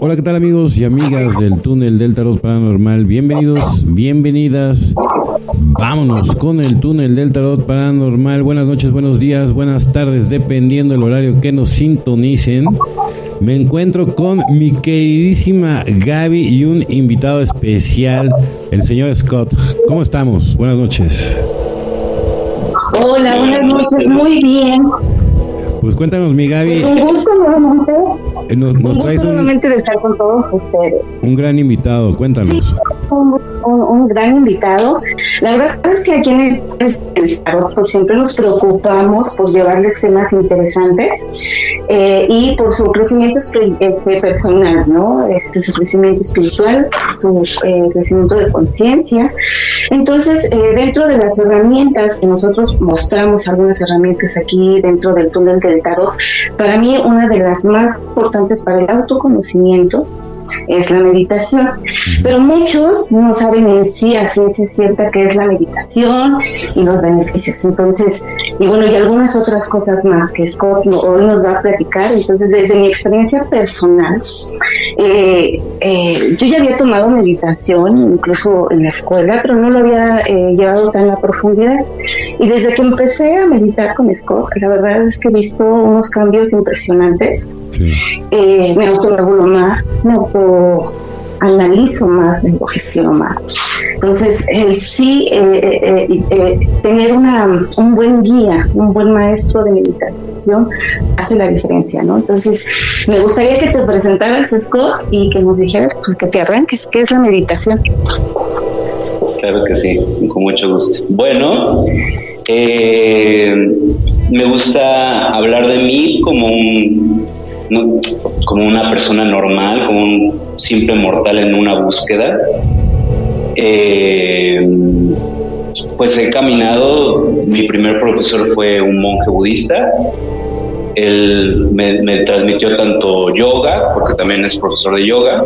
Hola, ¿qué tal amigos y amigas del túnel del tarot paranormal? Bienvenidos, bienvenidas. Vámonos con el túnel del tarot paranormal. Buenas noches, buenos días, buenas tardes, dependiendo del horario que nos sintonicen. Me encuentro con mi queridísima Gaby y un invitado especial, el señor Scott. ¿Cómo estamos? Buenas noches. Hola, buenas noches, muy bien. Pues cuéntanos, mi Gaby. Un gusto nuevamente. Eh, Nos, nos Un traes un, de estar con todos ustedes. un gran invitado, cuéntanos. Un, un- un gran invitado. La verdad es que aquí en el, el tarot pues siempre nos preocupamos por llevarles temas interesantes eh, y por su crecimiento este, personal, ¿no? Este, su crecimiento espiritual, su eh, crecimiento de conciencia. Entonces, eh, dentro de las herramientas que nosotros mostramos, algunas herramientas aquí dentro del túnel del tarot, para mí una de las más importantes para el autoconocimiento es la meditación. Pero muchos no saben en sí a ciencia cierta qué es la meditación y los beneficios. Entonces, y bueno, y algunas otras cosas más que Scott hoy nos va a platicar. Entonces, desde mi experiencia personal, eh, eh, yo ya había tomado meditación, incluso en la escuela, pero no lo había eh, llevado tan a profundidad. Y desde que empecé a meditar con Scott, la verdad es que he visto unos cambios impresionantes Sí. eh, me autorregulo más, me autoanalizo más, me autogestiono más. Entonces, el sí eh, eh, eh, tener una, un buen guía, un buen maestro de meditación hace la diferencia, ¿no? Entonces, me gustaría que te presentaras, Scott, y que nos dijeras, pues que te arranques, ¿qué es la meditación? Claro que sí, con mucho gusto. Bueno, me gusta hablar de mí como un como una persona normal, como un simple mortal en una búsqueda. Eh, pues he caminado, mi primer profesor fue un monje budista. Él me, me transmitió tanto yoga, porque también es profesor de yoga,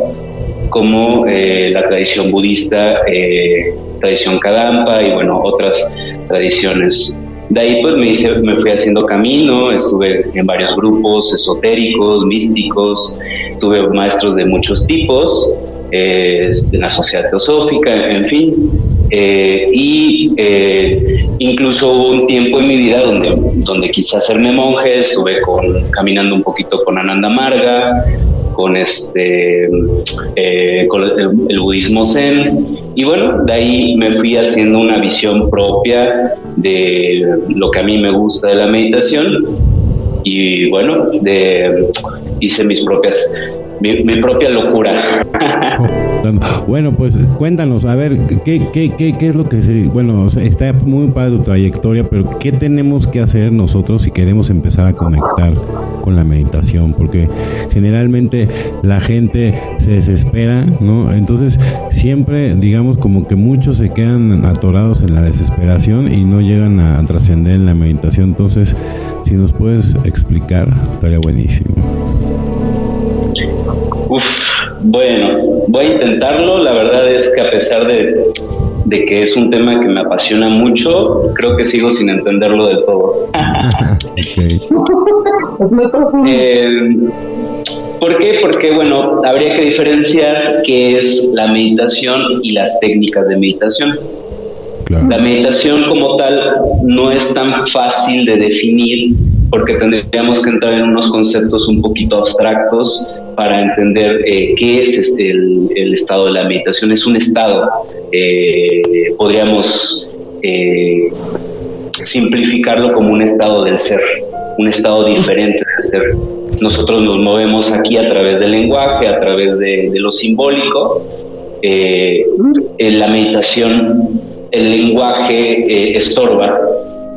como eh, la tradición budista, eh, tradición Kadampa y bueno, otras tradiciones. De ahí pues me, hice, me fui haciendo camino, estuve en varios grupos esotéricos, místicos, tuve maestros de muchos tipos, eh, en la sociedad teosófica, en fin. Eh, y eh, incluso hubo un tiempo en mi vida donde, donde quise hacerme monje, estuve con, caminando un poquito con Ananda Marga, con este eh, con el, el, budismo zen. Y bueno de ahí me fui haciendo una visión propia de lo que a mí me gusta de la meditación. Y bueno de hice mis propias mi, propia locura. Bueno pues cuéntanos a ver qué, qué, qué, es lo que bueno está muy para tu trayectoria pero qué tenemos que hacer nosotros si queremos empezar a conectar con la meditación porque generalmente la gente se desespera no entonces siempre digamos como que muchos se quedan atorados en la desesperación y no llegan a trascender en la meditación. Entonces si nos puedes explicar estaría buenísimo Uf, bueno, voy a intentarlo. La verdad es que a pesar de, de, que es un tema que me apasiona mucho, creo que sigo sin entenderlo del todo. okay. es muy profundo. Eh, ¿Por qué? Porque, bueno, habría que diferenciar qué es la meditación y las técnicas de meditación. Claro. La meditación como tal no es tan fácil de definir porque tendríamos que entrar en unos conceptos un poquito abstractos para entender eh, qué es este, el, el, estado de la meditación. Es un estado, eh, podríamos eh, simplificarlo como un estado del ser, un estado diferente del ser. Nosotros nos movemos aquí a través del lenguaje, a través de, de lo simbólico. Eh, en la meditación, el lenguaje estorba,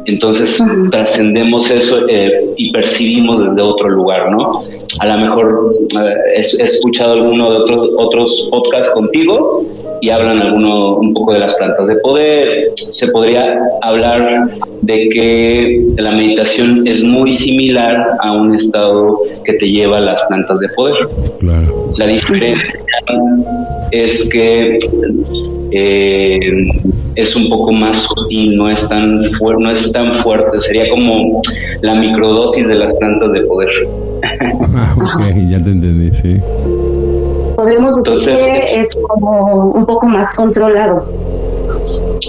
entonces trascendemos eso eh, y percibimos desde otro lugar, ¿no? A lo mejor eh, he, he, escuchado alguno de otros, otros podcasts contigo y hablan alguno un poco de las plantas de poder. Se podría hablar de que la meditación es muy similar a un estado que te lleva a las plantas de poder. Claro. La diferencia es que eh, es un poco más sutil, no es tan no es tan fuerte, sería como la microdosis de las plantas de poder. Ah, ok, ya te entendí, sí. Podemos decir que es como un poco más controlado.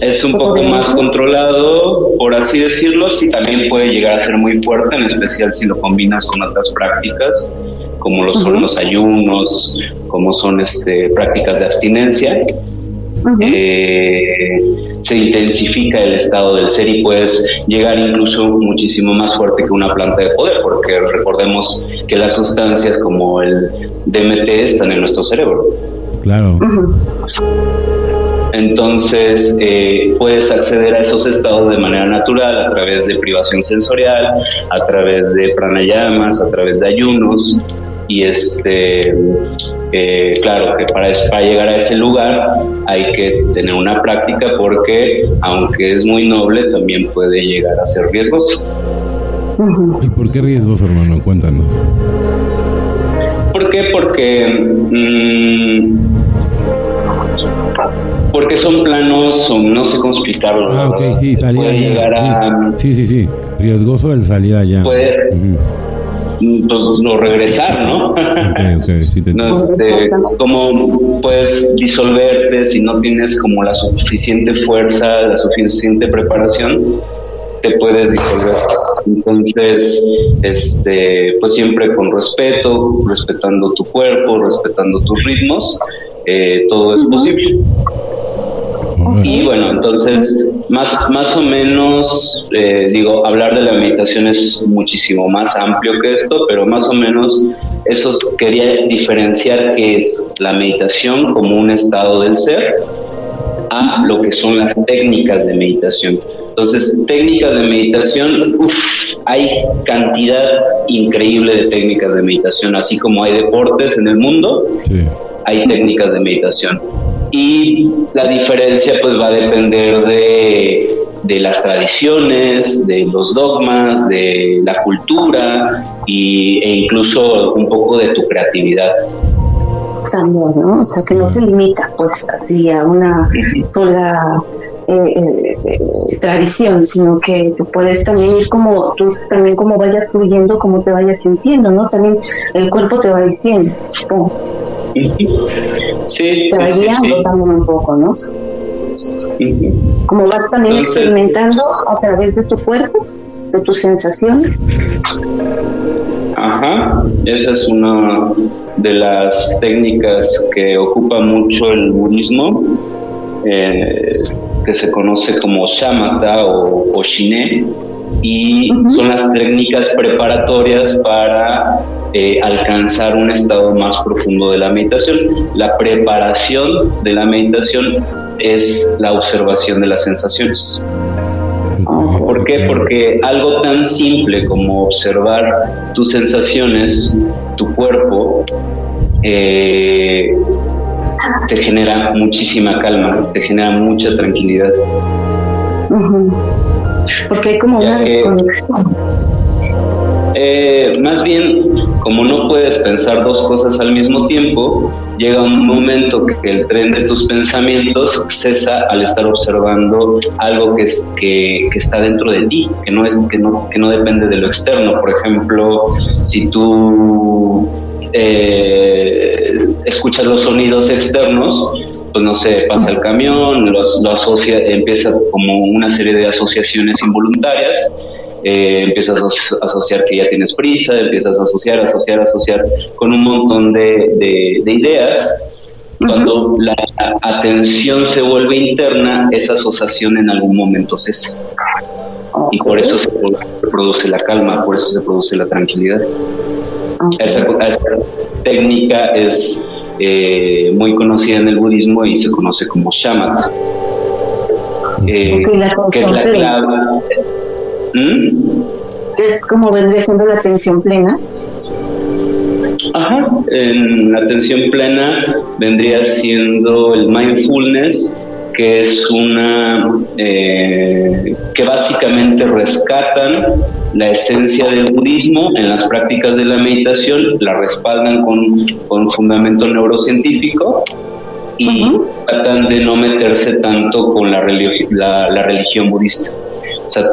Es un poco más controlado, por así decirlo, sí también puede llegar a ser muy fuerte, en especial si lo combinas con otras prácticas, como lo son los ayunos, como son este, prácticas de abstinencia. Eh, se intensifica el estado del ser y puedes llegar incluso muchísimo más fuerte que una planta de poder, porque recordemos que las sustancias como el DMT están en nuestro cerebro. Claro. Entonces eh, puedes acceder a esos estados de manera natural a través de privación sensorial, a través de pranayamas, a través de ayunos y este eh, claro que para, para llegar a ese lugar hay que tener una práctica porque aunque es muy noble también puede llegar a ser riesgoso. ¿Y por qué riesgoso, hermano? Cuéntanos. ¿Por qué? Porque mmm, porque son planos, no sé cómo explicarlo. Ah, ok, sí, salir allá. sí, sí, sí, riesgoso el salir allá. Puede, pues, no regresar, ¿no? no este, como puedes disolverte si no tienes como la suficiente fuerza, la suficiente preparación, te puedes disolver. Entonces, este, pues siempre con respeto, respetando tu cuerpo, respetando tus ritmos, eh, todo es posible. Y bueno, entonces, más, más o menos, eh, digo, hablar de la meditación es muchísimo más amplio que esto, pero más o menos eso quería diferenciar que es la meditación como un estado del ser a lo que son las técnicas de meditación. Entonces, técnicas de meditación, uff, hay cantidad increíble de técnicas de meditación, así como hay deportes en el mundo, hay técnicas de meditación y la diferencia pues va a depender de, las tradiciones, de los dogmas, de la cultura y, e incluso un poco de tu creatividad. También, ¿no? O sea, que no se limita pues así a una sola eh, eh, eh, tradición, sino que tú puedes también ir como tú también como vayas fluyendo, como te vayas sintiendo, ¿no? También el cuerpo te va diciendo. Sí, te va guiando también un poco, ¿no? Como vas también experimentando a través de tu cuerpo, de tus sensaciones. Ajá, esa es una de las técnicas que ocupa mucho el budismo, eh, que se conoce como shamatha o, o shine, y son las técnicas preparatorias para eh, alcanzar un estado más profundo de la meditación. La preparación de la meditación es la observación de las sensaciones. ¿Por qué? Porque algo tan simple como observar tus sensaciones, tu cuerpo, eh, te genera muchísima calma, te genera mucha tranquilidad. Porque hay como una desconexión. Eh, más bien, como no puedes pensar dos cosas al mismo tiempo, llega un momento que el tren de tus pensamientos cesa al estar observando algo que, es, que, está dentro de ti, que no, es, que, no, que no depende de lo externo. Por ejemplo, si tú eh, escuchas los sonidos externos, pues no sé, pasa el camión, lo, lo asocia, empieza como una serie de asociaciones involuntarias eh, empiezas a asociar que ya tienes prisa, empiezas a asociar, asociar, asociar con un montón de, ideas. Cuando la atención se vuelve interna, esa asociación en algún momento cesa. Y por eso se produce la calma, por eso se produce la tranquilidad. Esa, técnica es eh, muy conocida en el budismo y se conoce como shamatha, eh, que es la clave ¿Mm? Es como vendría siendo la atención plena. Ajá, en la atención plena vendría siendo el mindfulness, que es una eh, que básicamente rescatan la esencia del budismo en las prácticas de la meditación, la respaldan con, con fundamento neurocientífico y tratan de no meterse tanto con la, la, religión budista. O sea,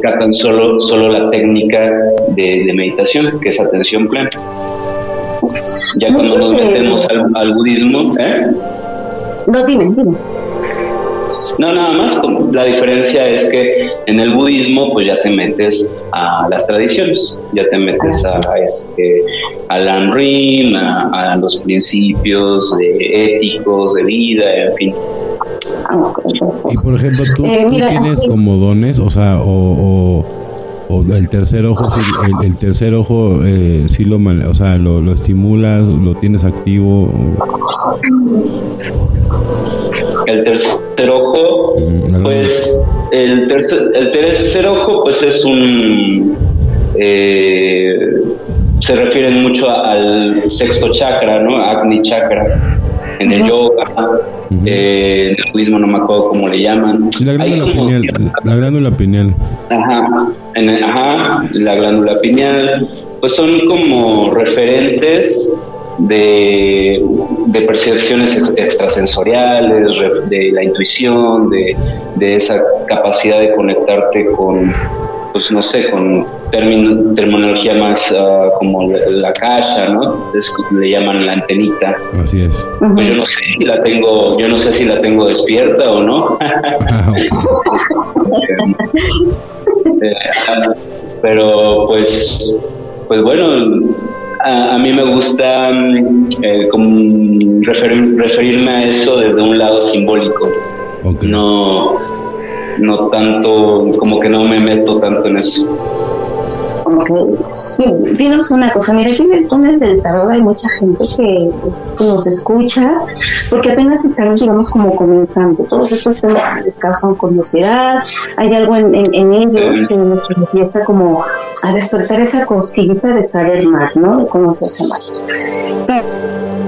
tratan solo, solo la técnica de, meditación, que es atención plena. Ya cuando nos metemos al, al budismo, ¿eh? No, dime, dime. No, nada más. La diferencia es que en el budismo, pues ya te metes a las tradiciones, ya te metes a, este, al Rim, a, los principios éticos de vida, en fin. Y por ejemplo, tú, eh, tienes como dones, o sea, o, o, el tercer ojo, el, tercer ojo, eh, sí lo, o sea, lo, lo estimulas, lo tienes activo. El tercer ojo, mm, pues el tercer, el tercer ojo, pues es un eh, se refieren mucho al sexto chakra, ¿no? Agni chakra. En el yoga, eh, en el budismo no me acuerdo cómo le llaman. La glándula pineal. La glándula pineal. Ajá, ajá, la glándula pineal. Pues son como referentes de, percepciones extrasensoriales, de la intuición, de, esa capacidad de conectarte con, pues no sé, con terminología más ah, como la, caja, ¿no? le llaman la antenita. Así es. Pues yo no sé si la tengo, yo no sé si la tengo despierta o no. Ah, pero pues, pues bueno, a, mí me gusta mm, eh, referirme a eso desde un lado simbólico. No, no tanto, como que no me meto tanto en eso. Ok. Dinos una cosa, mira, aquí en el túnel del tarot hay mucha gente que pues, nos escucha, porque apenas están, digamos, como comenzando. Todos estos temas les causan curiosidad, hay algo en, ellos que empieza como a despertar esa cosita de saber más, ¿no? De conocerse más.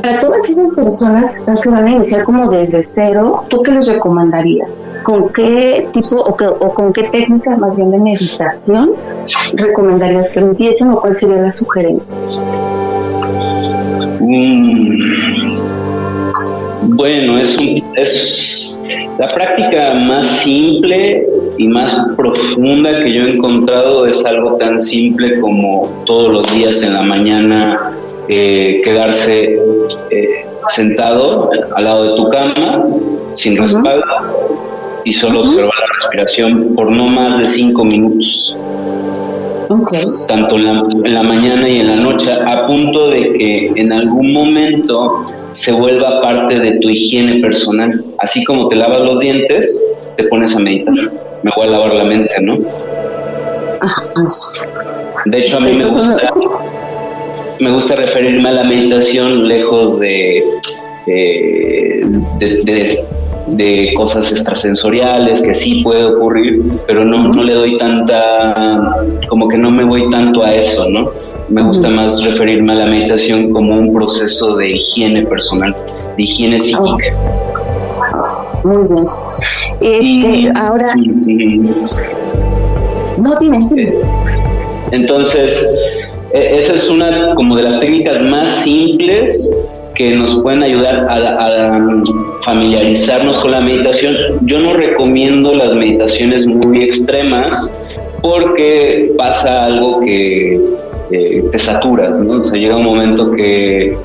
Para todas esas personas que van a iniciar como desde cero, ¿tú qué les recomendarías? ¿Con qué tipo o, con qué técnica más bien de meditación recomendarías que empiecen o cuál sería la sugerencia? Mm. Bueno, es, es la práctica más simple y más profunda que yo he encontrado es algo tan simple como todos los días en la mañana eh, quedarse eh, sentado al lado de tu cama, sin respaldo, y solo observar la respiración por no más de cinco minutos. Tanto en la, mañana y en la noche, a punto de que en algún momento se vuelva parte de tu higiene personal. Así como te lavas los dientes, te pones a meditar. Me voy a lavar la mente, ¿no? De hecho, a mí me gusta me gusta referirme a la meditación lejos de, de, cosas extrasensoriales que sí puede ocurrir, pero no, no le doy tanta, como que no me voy tanto a eso, ¿no? Me gusta más referirme a la meditación como un proceso de higiene personal, de higiene psíquica. Muy bien. Este, ahora. No, dime. Entonces, esa es una como de las técnicas más simples que nos pueden ayudar a, familiarizarnos con la meditación. Yo no recomiendo las meditaciones muy extremas porque pasa algo que te saturas, ¿no? O sea, llega un momento que,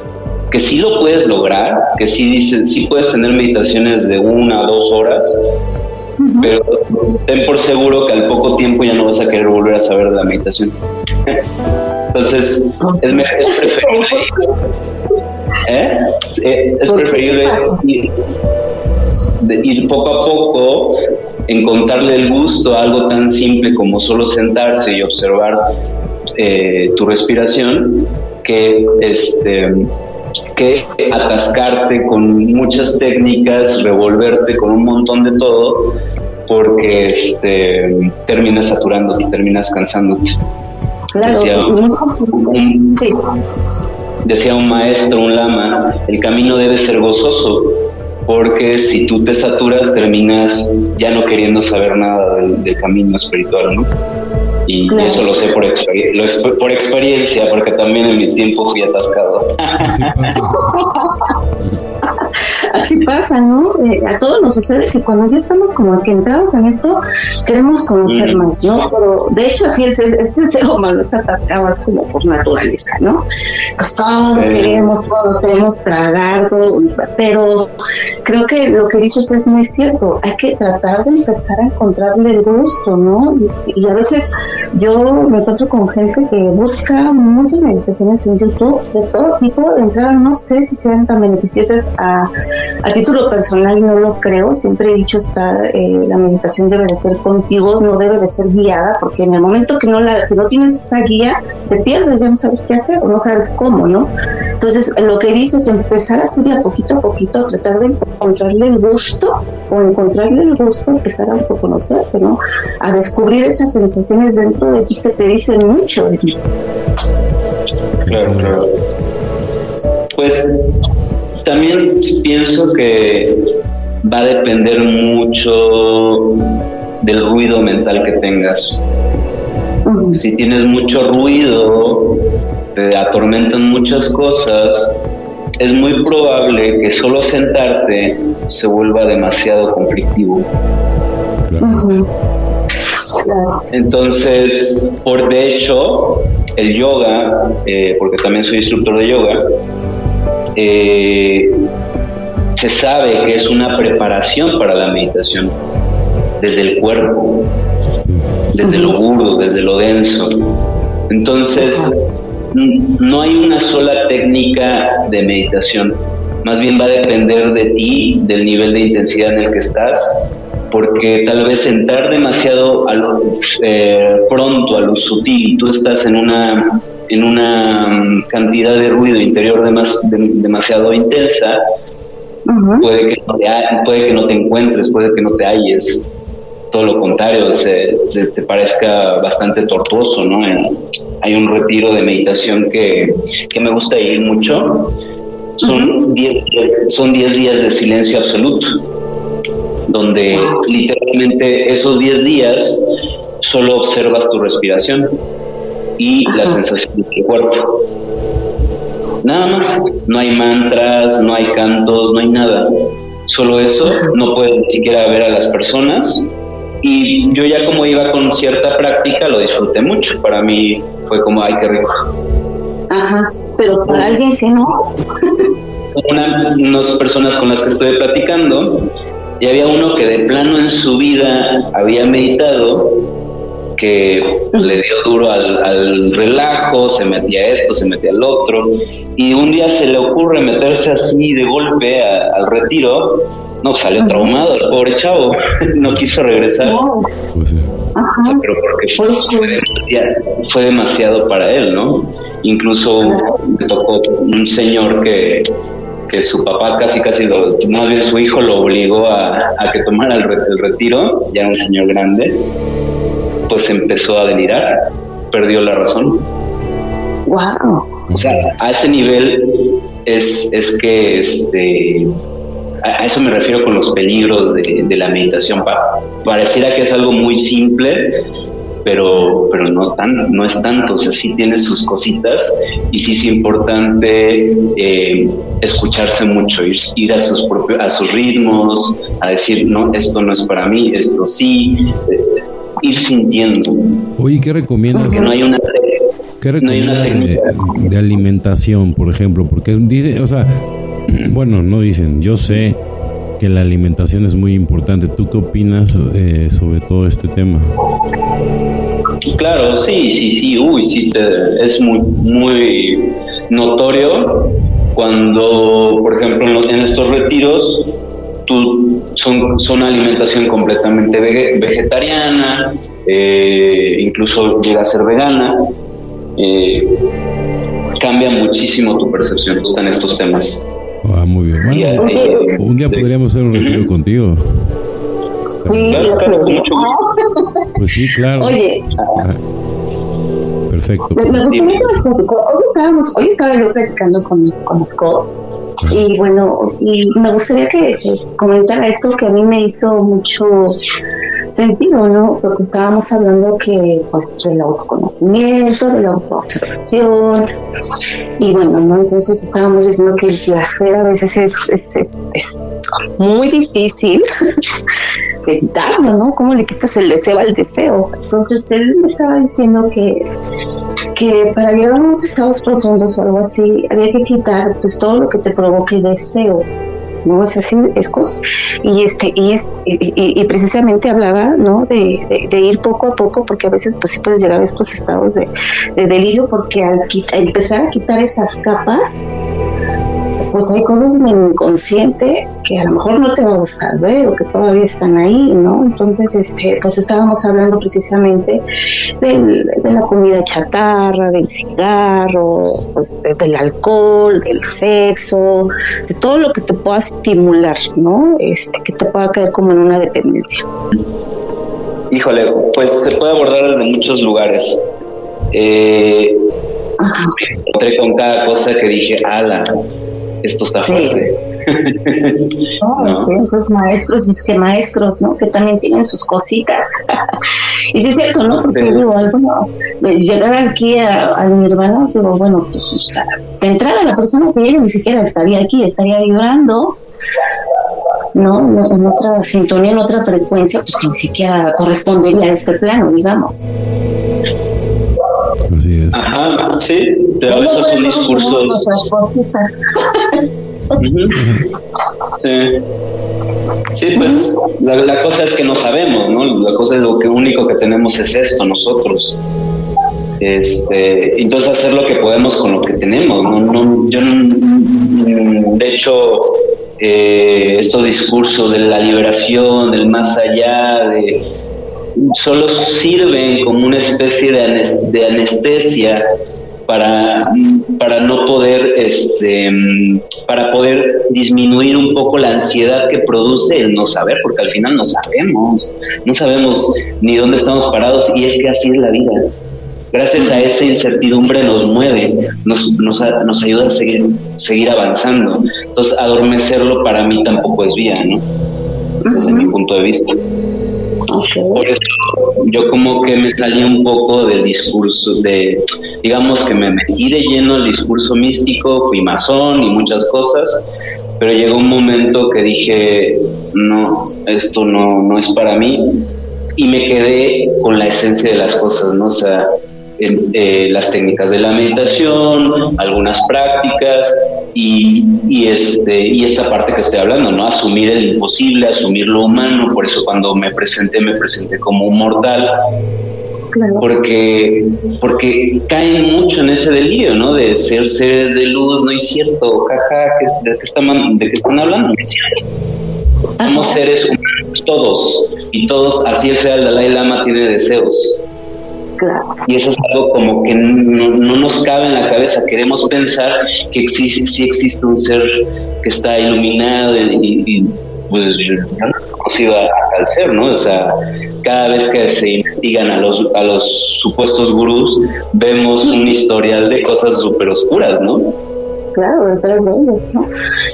que sí lo puedes lograr, que sí, dices, sí puedes tener meditaciones de una o dos horas, pero ten por seguro que al poco tiempo ya no vas a querer volver a saber de la meditación. Entonces, es, preferible, ¿eh? es preferible ir, poco a poco, encontrarle el gusto a algo tan simple como solo sentarse y observar eh, tu respiración, que este que atascarte con muchas técnicas, revolverte con un montón de todo, porque este, terminas saturándote, terminas cansándote. Decía, un, decía un maestro, un lama, el camino debe ser gozoso, porque si tú te saturas terminas ya no queriendo saber nada del, camino espiritual, ¿no? Y eso lo sé por, por experiencia, porque también en mi tiempo fui atascado. así pasa, ¿no? Eh, a todos nos sucede que cuando ya estamos como que entrados en esto, queremos conocer más, ¿no? Pero de hecho así es, es el ser humano, es atascado, es como por naturaleza, ¿no? Pues todo queremos, todo queremos tragar, todo, pero creo que lo que dices es muy cierto, hay que tratar de empezar a encontrarle el gusto, ¿no? Y, a veces yo me encuentro con gente que busca muchas meditaciones en YouTube de todo tipo, de entrada no sé si sean tan beneficiosas a, título personal, no lo creo, siempre he dicho está, eh, la meditación debe de ser contigo, no debe de ser guiada, porque en el momento que no, la, que no tienes esa guía, te pierdes, ya no sabes qué hacer o no sabes cómo, ¿no? Entonces, lo que dices, empezar así de a poquito a poquito, a tratar de encontrarle el gusto o encontrarle el gusto, empezar a autoconocerte, ¿no? A descubrir esas sensaciones dentro de ti que te dicen mucho de ti. Claro, claro. Pues también pienso que va a depender mucho del ruido mental que tengas. Si tienes mucho ruido, te atormentan muchas cosas, es muy probable que solo sentarte se vuelva demasiado conflictivo. Entonces, por de hecho, el yoga, eh, porque también soy instructor de yoga, eh, se sabe que es una preparación para la meditación, desde el cuerpo, desde lo burdo, desde lo denso. Entonces, no hay una sola técnica de meditación, más bien va a depender de ti, del nivel de intensidad en el que estás, porque tal vez entrar demasiado a lo, eh, pronto a lo sutil, tú estás en una en una mm, cantidad de ruido interior demasiado intensa, puede, que no te, puede que no te encuentres, puede que no te halles. Todo lo contrario, se, te parezca bastante tortuoso, ¿no? hay un retiro de meditación que, que me gusta ir mucho. Son 10 son diez días de silencio absoluto donde literalmente esos 10 días solo observas tu respiración y la sensación de tu cuerpo. Nada más, no hay mantras, no hay cantos, no hay nada. Solo eso, no puedes ni siquiera ver a las personas. Y yo ya como iba con cierta práctica lo disfruté mucho. Para mí fue como, ay, qué rico. Ajá, pero para alguien que no. Una, unas personas con las que estoy platicando y había uno que de plano en su vida había meditado, que le dio duro al, relajo, se metía esto, se metía al otro, y un día se le ocurre meterse así de golpe al retiro, no, salió traumado el pobre chavo, no quiso regresar. pero porque fue, fue, demasiado, para él, ¿no? Incluso me tocó un señor que que su papá casi casi lo, más bien su hijo lo obligó a, que tomara el, retiro, ya un señor grande, pues empezó a delirar, perdió la razón. Wow. O sea, a ese nivel es, es que este a, eso me refiero con los peligros de, la meditación. pareciera que es algo muy simple, pero, pero no, tan, no es tanto, o sea, sí tiene sus cositas y sí es importante eh, escucharse mucho, ir, ir, a, sus propios, a sus ritmos, a decir, no, esto no es para mí, esto sí, eh, ir sintiendo. Oye, ¿qué recomiendas? Porque no hay una... ¿Qué recomiendas de, de alimentación, por ejemplo? Porque dice, o sea, bueno, no dicen, yo sé que la alimentación es muy importante. ¿Tú qué opinas eh, sobre todo este tema? Claro, sí, sí, sí, uy, sí, es muy, muy notorio cuando, por ejemplo, en, estos retiros, tú, son, son alimentación completamente vegetariana, eh, incluso llega a ser vegana, eh, cambia muchísimo tu percepción en estos temas. Ah, muy bien. un día podríamos hacer un retiro contigo. Sí, claro, mucho Pues sí, claro. Oye. Perfecto. Me, gustaría que nos Hoy, estábamos, hoy estaba yo platicando con, con Scott. Y bueno, y me gustaría que, comentara esto que a mí me hizo mucho sentido, ¿no? Porque estábamos hablando que, pues, del autoconocimiento, de la autoobservación, y bueno, ¿no? Entonces estábamos diciendo que el placer a veces es, es, es, es muy difícil de quitarlo, ¿no? ¿Cómo le quitas el deseo al deseo? Entonces él me estaba diciendo que, que para llegar a unos estados profundos o algo así, había que quitar pues todo lo que te provoque deseo no es así es y este y es y, precisamente hablaba no de, ir poco a poco porque a veces pues sí puedes llegar a estos estados de delirio porque al empezar a quitar esas capas pues hay cosas en el inconsciente que a lo mejor no te va a gustar ver o que todavía están ahí, ¿no? Entonces, este, pues estábamos hablando precisamente de la comida chatarra, del cigarro, pues, del alcohol, del sexo, de todo lo que te pueda estimular, ¿no? Este, que te pueda caer como en una dependencia. Híjole, pues se puede abordar desde muchos lugares. Eh, encontré con cada cosa que dije, ala, esto está fuerte. No, esos maestros, es que maestros, ¿no? Que también tienen sus cositas. y sí es cierto, ¿no? Porque digo, bueno, llegar aquí a, mi hermano, digo, bueno, pues, de entrada la persona que llega ni siquiera estaría aquí, estaría llorando. ¿no? En otra sintonía, en otra frecuencia, pues que ni siquiera correspondería a este plano, digamos. Así es. Ajá, sí, pero a veces son discursos. sí. Sí, pues la, cosa es que no sabemos, ¿no? La cosa es lo que único que tenemos es esto nosotros. Este, entonces hacer lo que podemos con lo que tenemos. ¿no? no yo, de hecho, eh, estos discursos de la liberación, del más allá, de solo sirven como una especie de, anestesia para, para no poder, este, para poder disminuir un poco la ansiedad que produce el no saber, porque al final no sabemos, no sabemos ni dónde estamos parados y es que así es la vida. Gracias a esa incertidumbre nos mueve, nos, nos, nos ayuda a seguir, seguir avanzando. Entonces, adormecerlo para mí tampoco es vía, ¿no? Desde mi punto de vista. Por eso yo como que me salí un poco del discurso de, digamos que me metí de lleno el discurso místico, fui y muchas cosas, pero llegó un momento que dije, no, esto no, no es para mí y me quedé con la esencia de las cosas, ¿no? O sea, eh, las técnicas de la meditación, algunas prácticas y, y, este, y esta parte que estoy hablando, ¿no? Asumir el imposible, asumir lo humano, por eso cuando me presenté, me presenté como un mortal. Porque, porque caen mucho en ese delirio, ¿no? De ser seres de luz, no es cierto, jaja, ¿de qué están, de qué están hablando? No es cierto. Somos seres humanos, todos, y todos, así sea el Dalai Lama, tiene deseos y eso es algo como que no, nos cabe en la cabeza. Queremos pensar que existe, sí existe un ser que está iluminado y, pues yo no conocido a, tal ser, ¿no? O sea, cada vez que se investigan a los, a los supuestos gurús, vemos un historial de cosas súper oscuras, ¿no? claro, detrás de ellos, ¿no?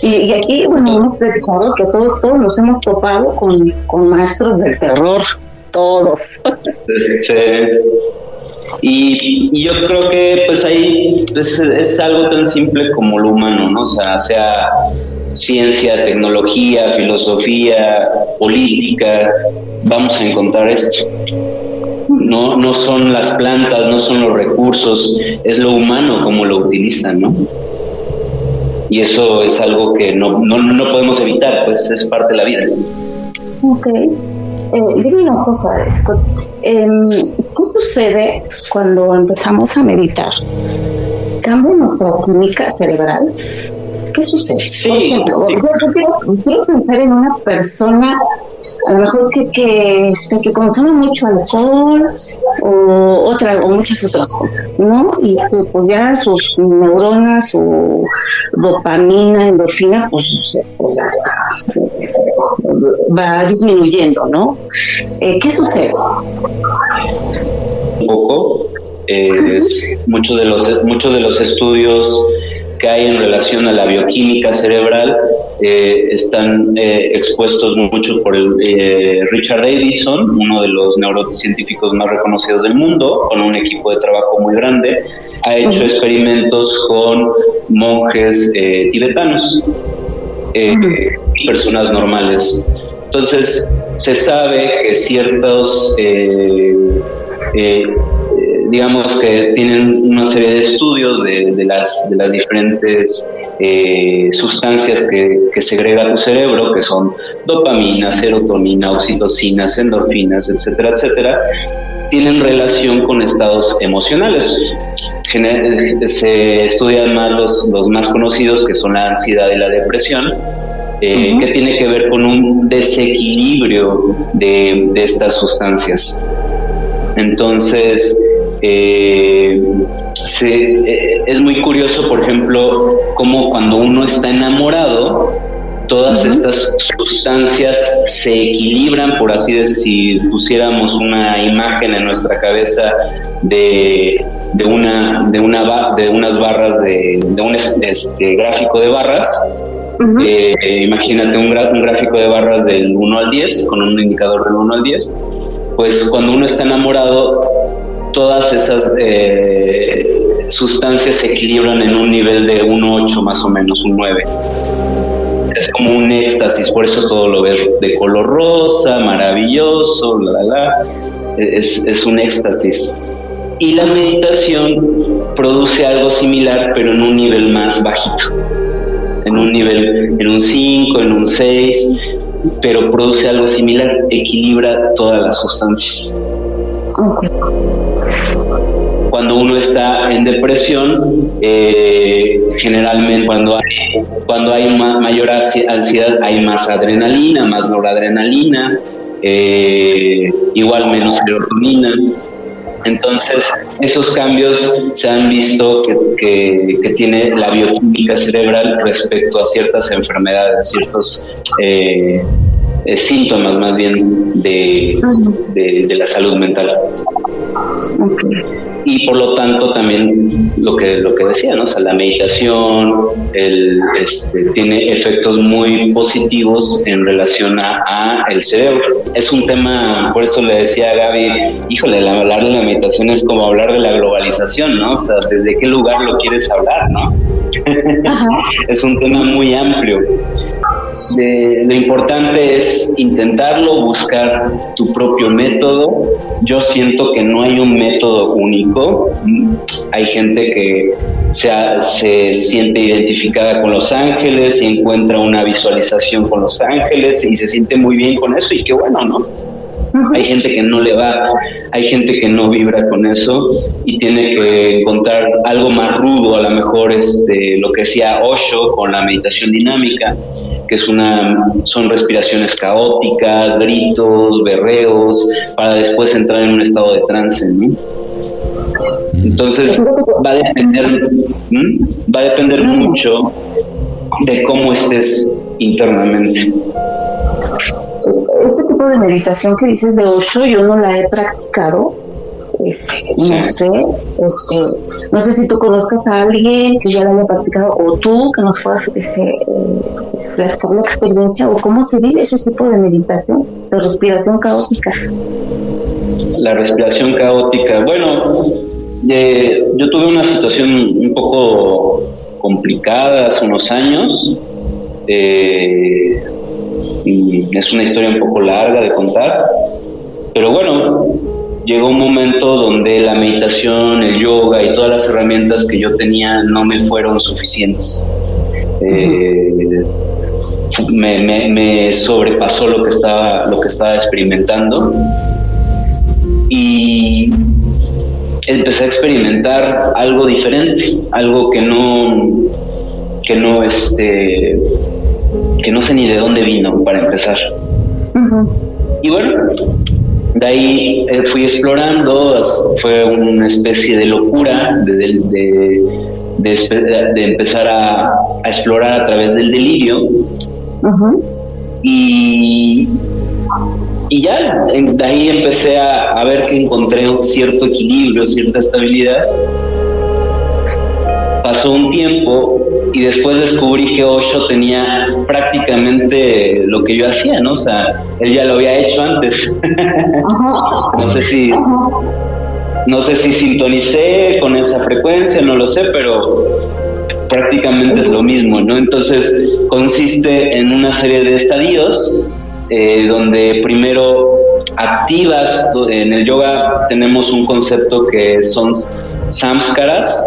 Y, aquí, bueno, hemos platicado que todos, todos nos hemos topado con, con maestros del terror, todos. Sí. Y, yo creo que pues ahí es, algo tan simple como lo humano, ¿no? O sea, sea ciencia, tecnología, filosofía, política, vamos a encontrar esto. No, no son las plantas, no son los recursos, es lo humano como lo utilizan, ¿no? Y eso es algo que no, no, no podemos evitar, pues es parte de la vida. Ok. Eh, dime una cosa, Scott. Em, ¿Qué sucede cuando empezamos a meditar? ¿Cambia nuestra química cerebral? ¿Qué sucede? Sí, Por ejemplo, quiero, pensar en una persona a lo mejor que, que, este, que consume mucho alcohol o otra o muchas otras cosas, ¿no? Y que pues ya sus neuronas, su dopamina, endorfina, pues, pues ya va disminuyendo, ¿no? Eh, ¿Qué sucede? Un poco. Eh, muchos de los muchos de los estudios que hay en relación a la bioquímica cerebral eh, están eh, expuestos mucho por el, eh, Richard Davidson, uno de los neurocientíficos más reconocidos del mundo, con un equipo de trabajo muy grande. Ha hecho experimentos con monjes tibetanos personas normales. Entonces, se sabe que ciertos digamos que tienen una serie de estudios de, las, diferentes eh, sustancias que, segrega tu cerebro, que son dopamina, serotonina, oxitocinas, endorfinas, etcétera, etcétera, tienen relación con estados emocionales. Se estudian más los más conocidos, que son la ansiedad y la depresión, eh, que tiene que ver con un desequilibrio de, de estas sustancias. Entonces, eh, eh, es muy curioso, por ejemplo, cómo cuando uno está enamorado, todas estas sustancias se equilibran, por así decir, si pusiéramos una imagen en nuestra cabeza de, de una, de, una, de unas barras, de, de un este, gráfico de barras, eh, imagínate un, gráfico de barras del 1 al 10, con un indicador del 1 al 10, pues cuando uno está enamorado, todas esas eh, sustancias se equilibran en un nivel de 1,8 más o menos, un 9. Es como un éxtasis, por eso todo lo ves de color rosa, maravilloso, la, la, Es, es un éxtasis. Y la meditación produce algo similar, pero en un nivel más bajito. En un nivel, en un 5, en un 6, pero produce algo similar, equilibra todas las sustancias. Cuando uno está en depresión, eh, generalmente cuando hay, cuando hay mayor ansiedad hay más adrenalina, más noradrenalina, eh, igual menos serotonina. Entonces, esos cambios se han visto que, que, tiene la bioquímica cerebral respecto a ciertas enfermedades, ciertos eh, eh, síntomas más bien de, de, la salud mental. Y por lo tanto también lo que, lo que decía, ¿no? O la meditación el, este, tiene efectos muy positivos en relación a, a, el cerebro. Es un tema, por eso le decía a Gaby, híjole, hablar de la meditación es como hablar de la globalización, ¿no? O sea, desde qué lugar lo quieres hablar, ¿no? es un tema muy amplio lo importante es intentarlo, buscar tu propio método. Yo siento que no hay un método único. Hay gente que se, se siente identificada con los ángeles y encuentra una visualización con los ángeles y se siente muy bien con eso y qué bueno, ¿no? Hay gente que no le va, hay gente que no vibra con eso y tiene que encontrar algo más rudo, a lo mejor este, lo que decía Osho con la meditación dinámica, que es una, son respiraciones caóticas, gritos, berreos, para después entrar en un estado de trance, Entonces va a depender, va a depender mucho de cómo estés internamente este tipo de meditación que dices de ocho, yo no la he practicado. Este, no sé, este, no sé si tú conozcas a alguien que ya la haya practicado o tú que nos puedas este, eh, platicar la experiencia o cómo se vive ese tipo de meditación, de respiración caótica. La respiración caótica, bueno, eh, yo tuve una situación un poco complicada hace unos años. Eh, y es una historia un poco larga de contar, pero bueno, llegó un momento donde la meditación, el yoga y todas las herramientas que yo tenía no me fueron suficientes. Eh, me, sobrepasó lo que estaba lo que estaba experimentando y empecé a experimentar algo diferente algo que no que no este que no sé ni de dónde vino para empezar. Y bueno, de ahí eh, fui explorando, fue una especie de locura de, de, empezar a, explorar a través del delirio. Y, y ya, de ahí empecé a, a ver que encontré un cierto equilibrio, cierta estabilidad. Pasó un tiempo y después descubrí que Osho tenía prácticamente lo que yo hacía, ¿no? O sea, él ya lo había hecho antes. no sé si no sé si sintonicé con esa frecuencia, no lo sé, pero prácticamente es lo mismo, ¿no? Entonces consiste en una serie de estadios eh, donde primero activas, en el yoga tenemos un concepto que son samskaras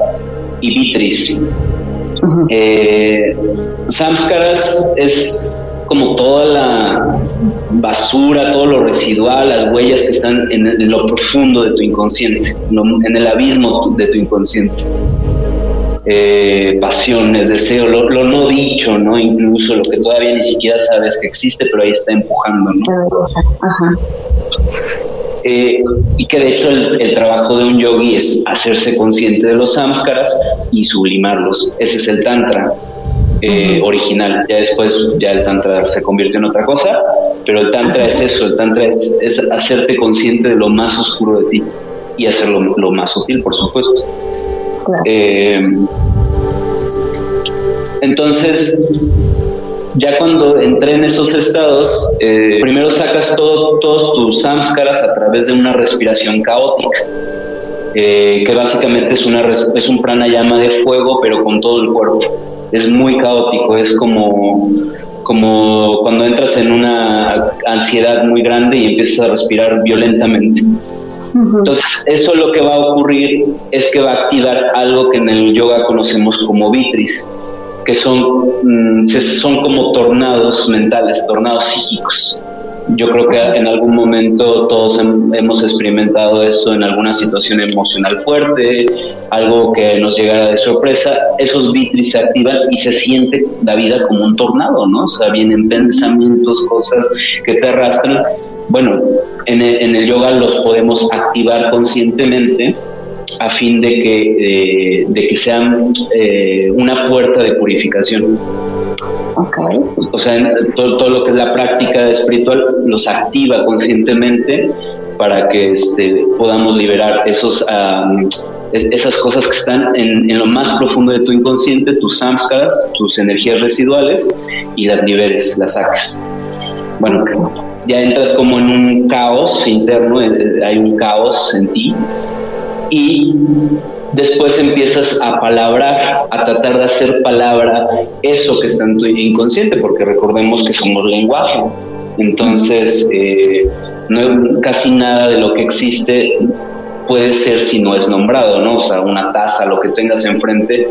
y vitris. Eh, samskaras es como toda la basura, todo lo residual, las huellas que están en, lo profundo de tu inconsciente, en el abismo de tu inconsciente. Eh, pasiones, deseos, lo, no dicho, ¿no? Incluso lo que todavía ni siquiera sabes que existe, pero ahí está empujando, ¿no? Eh, y que de hecho el, trabajo de un yogi es hacerse consciente de los samskaras y sublimarlos. Ese es el tantra. Eh, original. Ya después ya el tantra se convierte en otra cosa, pero el tantra es eso, el tantra es, es hacerte consciente de lo más oscuro de ti y hacerlo lo más sutil, por supuesto. Eh, entonces, ya cuando entré en esos estados, eh, primero sacas todo, todos tus samskaras a través de una respiración caótica, eh, que básicamente es, una, es un pranayama de fuego, pero con todo el cuerpo. Es muy caótico, es como, como cuando entras en una ansiedad muy grande y empiezas a respirar violentamente. Entonces, eso lo que va a ocurrir es que va a activar algo que en el yoga conocemos como vitris, que son, mm, son como tornados mentales, tornados psíquicos. Yo creo que en algún momento todos hemos experimentado eso en alguna situación emocional fuerte, algo que nos llega de sorpresa. Esos vitris se activan y se siente la vida como un tornado, ¿no? O sea, vienen pensamientos, cosas que te arrastran bueno, en el, yoga los podemos activar conscientemente a fin de que, de que sean eh, una puerta de purificación. Okay. O sea, todo, lo que es la práctica espiritual los activa conscientemente para que este, podamos liberar esos, esas cosas que están en, en, lo más profundo de tu inconsciente, tus samskaras, tus energías residuales, y las liberes, las saques. Bueno, ya entras como en un caos interno, eh, eh, hay un caos en ti y después empiezas a palabrar, a tratar de hacer palabra eso que está en tu inconsciente, porque recordemos que somos lenguaje. Entonces, eh, no, casi nada de lo que existe puede ser si no es nombrado, ¿no? O sea, una taza, lo que tengas enfrente,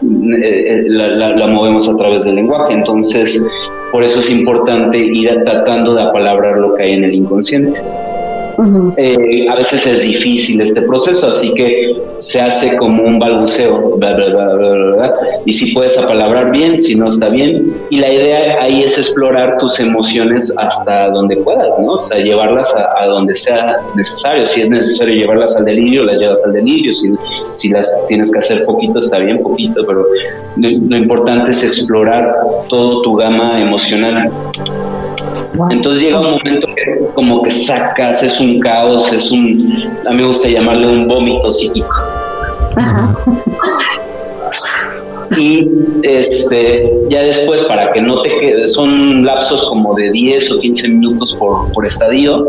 la, movemos a través del lenguaje. Entonces, por eso es importante ir tratando de apalabrar lo que hay en el inconsciente. Eh, a veces es difícil este proceso, así que se hace como un balbuceo, y si puedes apalabrar bien, si no está bien, y la idea ahí es explorar tus emociones hasta donde puedas, ¿no? O sea, llevarlas a, donde sea necesario, si es necesario llevarlas al delirio, las llevas al delirio, si, si las tienes que hacer poquito, está bien, poquito, pero lo importante es explorar todo tu gama emocional. Entonces llega un momento que como que sacas, es un caos, es un, a mí me gusta llamarle un vómito psíquico. Y este, ya después, para que no te quedes, son lapsos como de 10 o 15 minutos por, por estadio,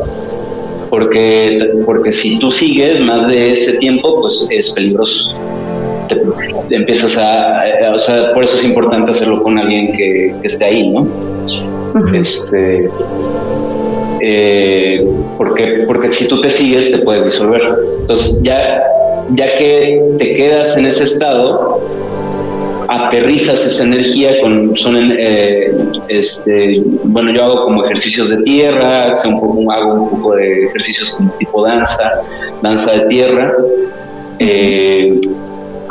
porque, porque si tú sigues más de ese tiempo, pues es peligroso. Te, empiezas a, o sea, por eso es importante hacerlo con alguien que, que esté ahí, ¿no? Este, eh, porque, porque si tú te sigues te puedes disolver. Entonces ya, ya que te quedas en ese estado, aterrizas esa energía con son eh, este bueno yo hago como ejercicios de tierra un poco, hago un poco de ejercicios como tipo danza danza de tierra eh,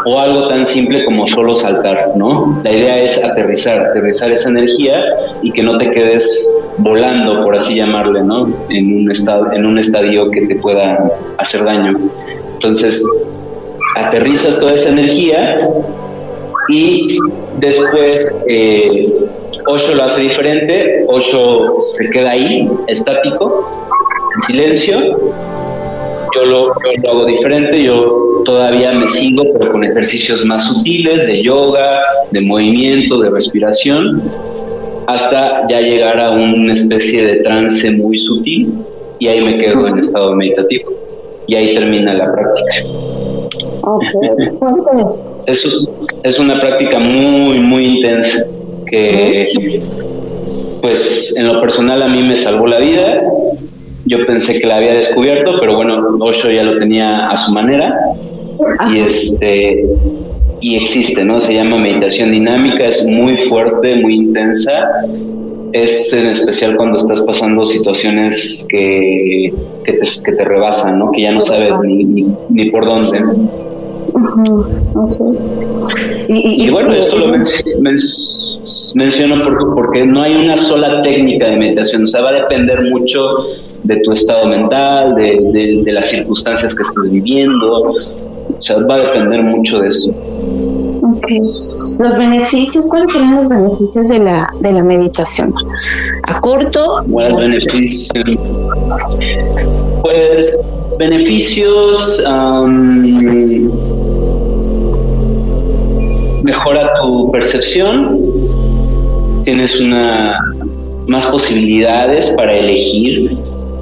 o algo tan simple como solo saltar, ¿no? La idea es aterrizar, aterrizar esa energía y que no te quedes volando, por así llamarle, ¿no? En un estado, en un estadio que te pueda hacer daño. Entonces, aterrizas toda esa energía y después eh, Osho lo hace diferente, Osho se queda ahí, estático, en silencio, yo lo, yo lo hago diferente, yo todavía me sigo, pero con ejercicios más sutiles de yoga, de movimiento, de respiración, hasta ya llegar a una especie de trance muy sutil y ahí me quedo en estado meditativo y ahí termina la práctica. Es, es una práctica muy, muy intensa que pues en lo personal a mí me salvó la vida. Yo pensé que la había descubierto, pero bueno, Osho ya lo tenía a su manera y este y existe, ¿no? Se llama meditación dinámica, es muy fuerte, muy intensa. Es en especial cuando estás pasando situaciones que, que, te, rebasan, ¿no? Que ya no sabes ni, ni, por dónde. Y, bueno, esto lo menciono porque, porque no hay una sola técnica de meditación, o sea, va a depender mucho de tu estado mental, de, de las circunstancias que estés viviendo, o sea, va a depender mucho de eso. Ok. Los beneficios, ¿cuáles serían los beneficios de la, de la meditación? ¿A corto? Beneficios. Pues beneficios. Mejora tu percepción. Tienes una más posibilidades para elegir.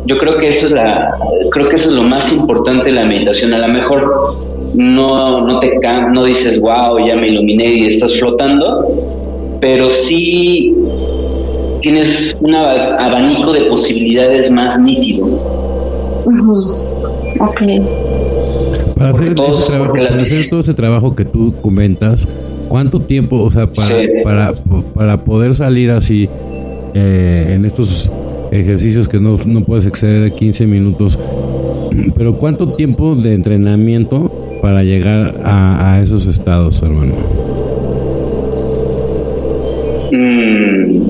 Yo creo que eso es la creo que eso es lo más importante de la meditación. A lo mejor no no te no dices wow ya me iluminé y estás flotando pero sí tienes un abanico de posibilidades más nítido. Para hacer, ese trabajo, para hacer todo ese trabajo que tú comentas cuánto tiempo o sea para para, para poder salir así eh, en estos ejercicios que no, no puedes exceder de 15 minutos. Pero ¿cuánto tiempo de entrenamiento para llegar a, esos estados, hermano? Mm.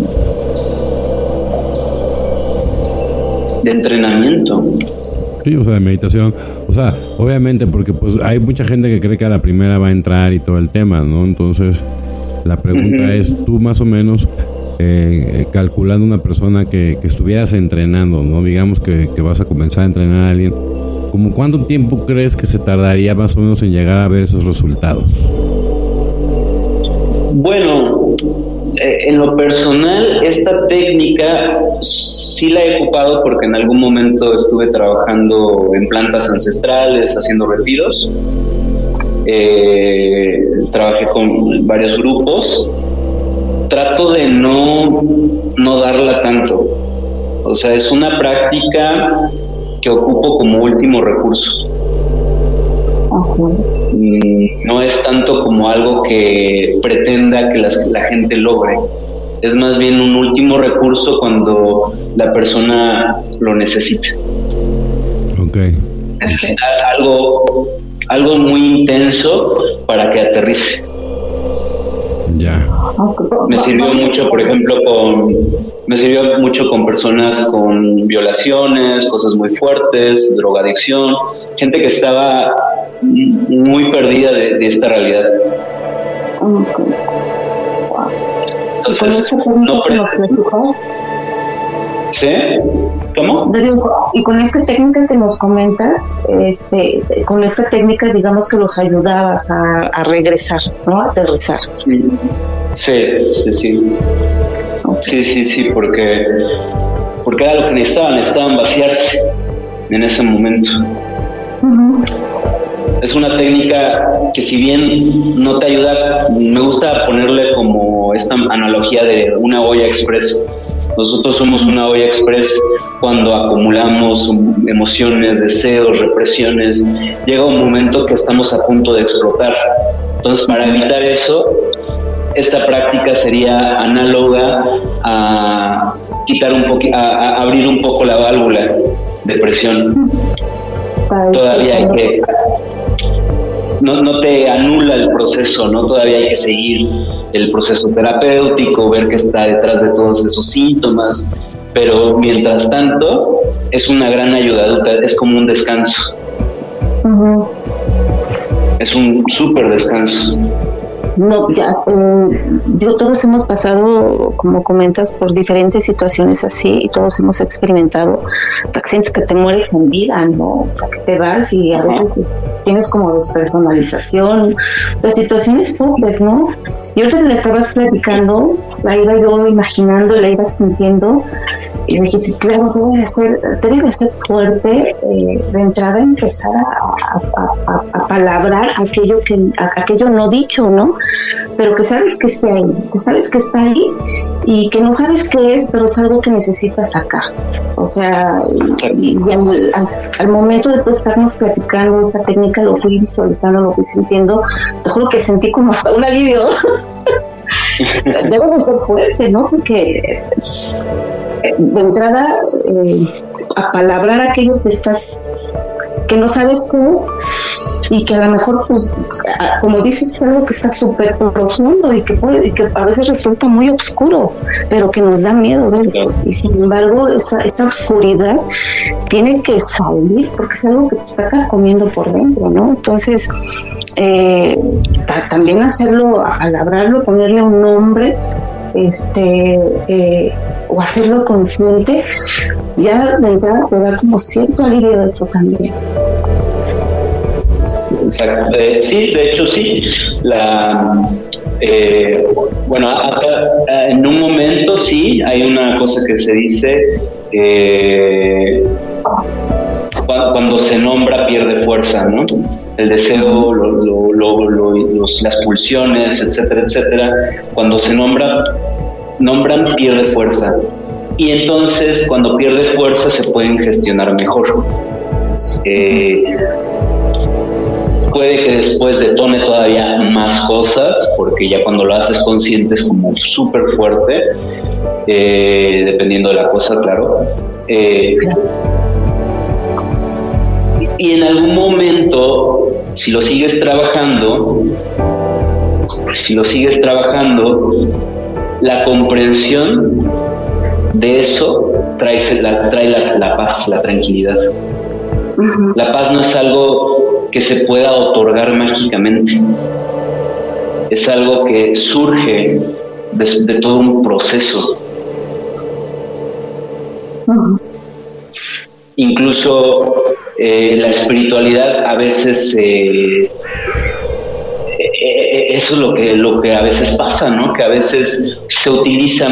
De entrenamiento. Sí, o sea, de meditación. O sea, obviamente, porque pues hay mucha gente que cree que a la primera va a entrar y todo el tema, ¿no? Entonces, la pregunta es, tú más o menos, eh, calculando una persona que, estuvieras entrenando, ¿no? Digamos que, vas a comenzar a entrenar a alguien, ¿como cuánto tiempo crees que se tardaría más o menos en llegar a ver esos resultados? Bueno, en lo personal, esta técnica sí la he ocupado porque en algún momento estuve trabajando en plantas ancestrales, haciendo retiros. Eh, trabajé con varios grupos trato de no, no darla tanto. O sea, es una práctica que ocupo como último recurso. No es tanto como algo que pretenda que la gente logre. Es más bien un último recurso cuando la persona lo necesita. Ok. algo, algo muy intenso para que aterrice. Ya. Me sirvió mucho, por ejemplo, con me sirvió mucho con personas con violaciones, cosas muy fuertes, drogadicción, gente que estaba muy perdida de, esta realidad. Entonces, no ¿Sí? ¿Cómo? Y con esta técnica que nos comentas, este, con esta técnica, digamos que los ayudabas a, regresar, ¿no? A aterrizar. Sí, sí, sí. Sí, sí, sí, porque, porque era lo que necesitaban, necesitaban vaciarse en ese momento. Es una técnica que si bien no te ayuda, me gusta ponerle como esta analogía de una olla express nosotros somos una olla express cuando acumulamos emociones, deseos, represiones. Llega un momento que estamos a punto de explotar. Entonces, para evitar eso, esta práctica sería análoga a quitar un poco, a, abrir un poco la válvula de presión. Todavía hay que no, no te anula el proceso, ¿no? Todavía hay que seguir el proceso terapéutico, ver qué está detrás de todos esos síntomas, pero mientras tanto es una gran ayuda, es como un descanso. Es un súper descanso. No, ya, eh, todos hemos pasado, como comentas, por diferentes situaciones así y todos hemos experimentado accidentes que te mueres en vida, ¿no? O sea, que te vas y a veces pues, tienes como despersonalización, o sea, situaciones fuertes, ¿no? Y ahorita que le estabas platicando, la iba yo imaginando, la iba sintiendo y me dije, sí, claro, debe de ser, debe de ser fuerte eh, de entrada empezar a, a, a, palabrar aquello, que, aquello no dicho, ¿no? Pero que sabes que está ahí, que sabes que está ahí y que no sabes qué es, pero es algo que necesitas sacar. O sea, y, al, momento de estarnos platicando esta técnica, lo fui visualizando, lo fui sintiendo, te juro que sentí como hasta un alivio. Debo de ser fuerte, ¿no? Porque de entrada, eh, a palabrar aquello que estás, que no sabes qué y que a lo mejor, pues, como dices, es algo que está súper profundo y que, puede, que a veces resulta muy oscuro, pero que nos da miedo ver. Y sin embargo, esa, esa oscuridad tiene que salir porque es algo que te está comiendo por dentro, ¿no? Entonces, eh, también hacerlo, alabrarlo, ponerle un nombre, este eh, o hacerlo consciente, ya de entrada te da como cierto alivio de eso también. Eh, sí, de hecho sí. La, eh, bueno, en un momento sí hay una cosa que se dice cuando, se nombra pierde fuerza, ¿no? El deseo, las pulsiones, etcétera, etcétera. Cuando se nombra, nombran pierde fuerza. Y entonces cuando pierde fuerza se pueden gestionar mejor. Eh, puede que después detone todavía más cosas, porque ya cuando lo haces consciente es como súper fuerte, eh, dependiendo de la cosa, claro. Eh, y en algún momento, si lo sigues trabajando, si lo sigues trabajando, la comprensión de eso trae la, trae la, paz, la tranquilidad. La paz no es algo que se pueda otorgar mágicamente, es algo que surge de, todo un proceso. Incluso eh, la espiritualidad a veces eh, eh, eso es lo que lo que a veces pasa, ¿no? Que a veces se utiliza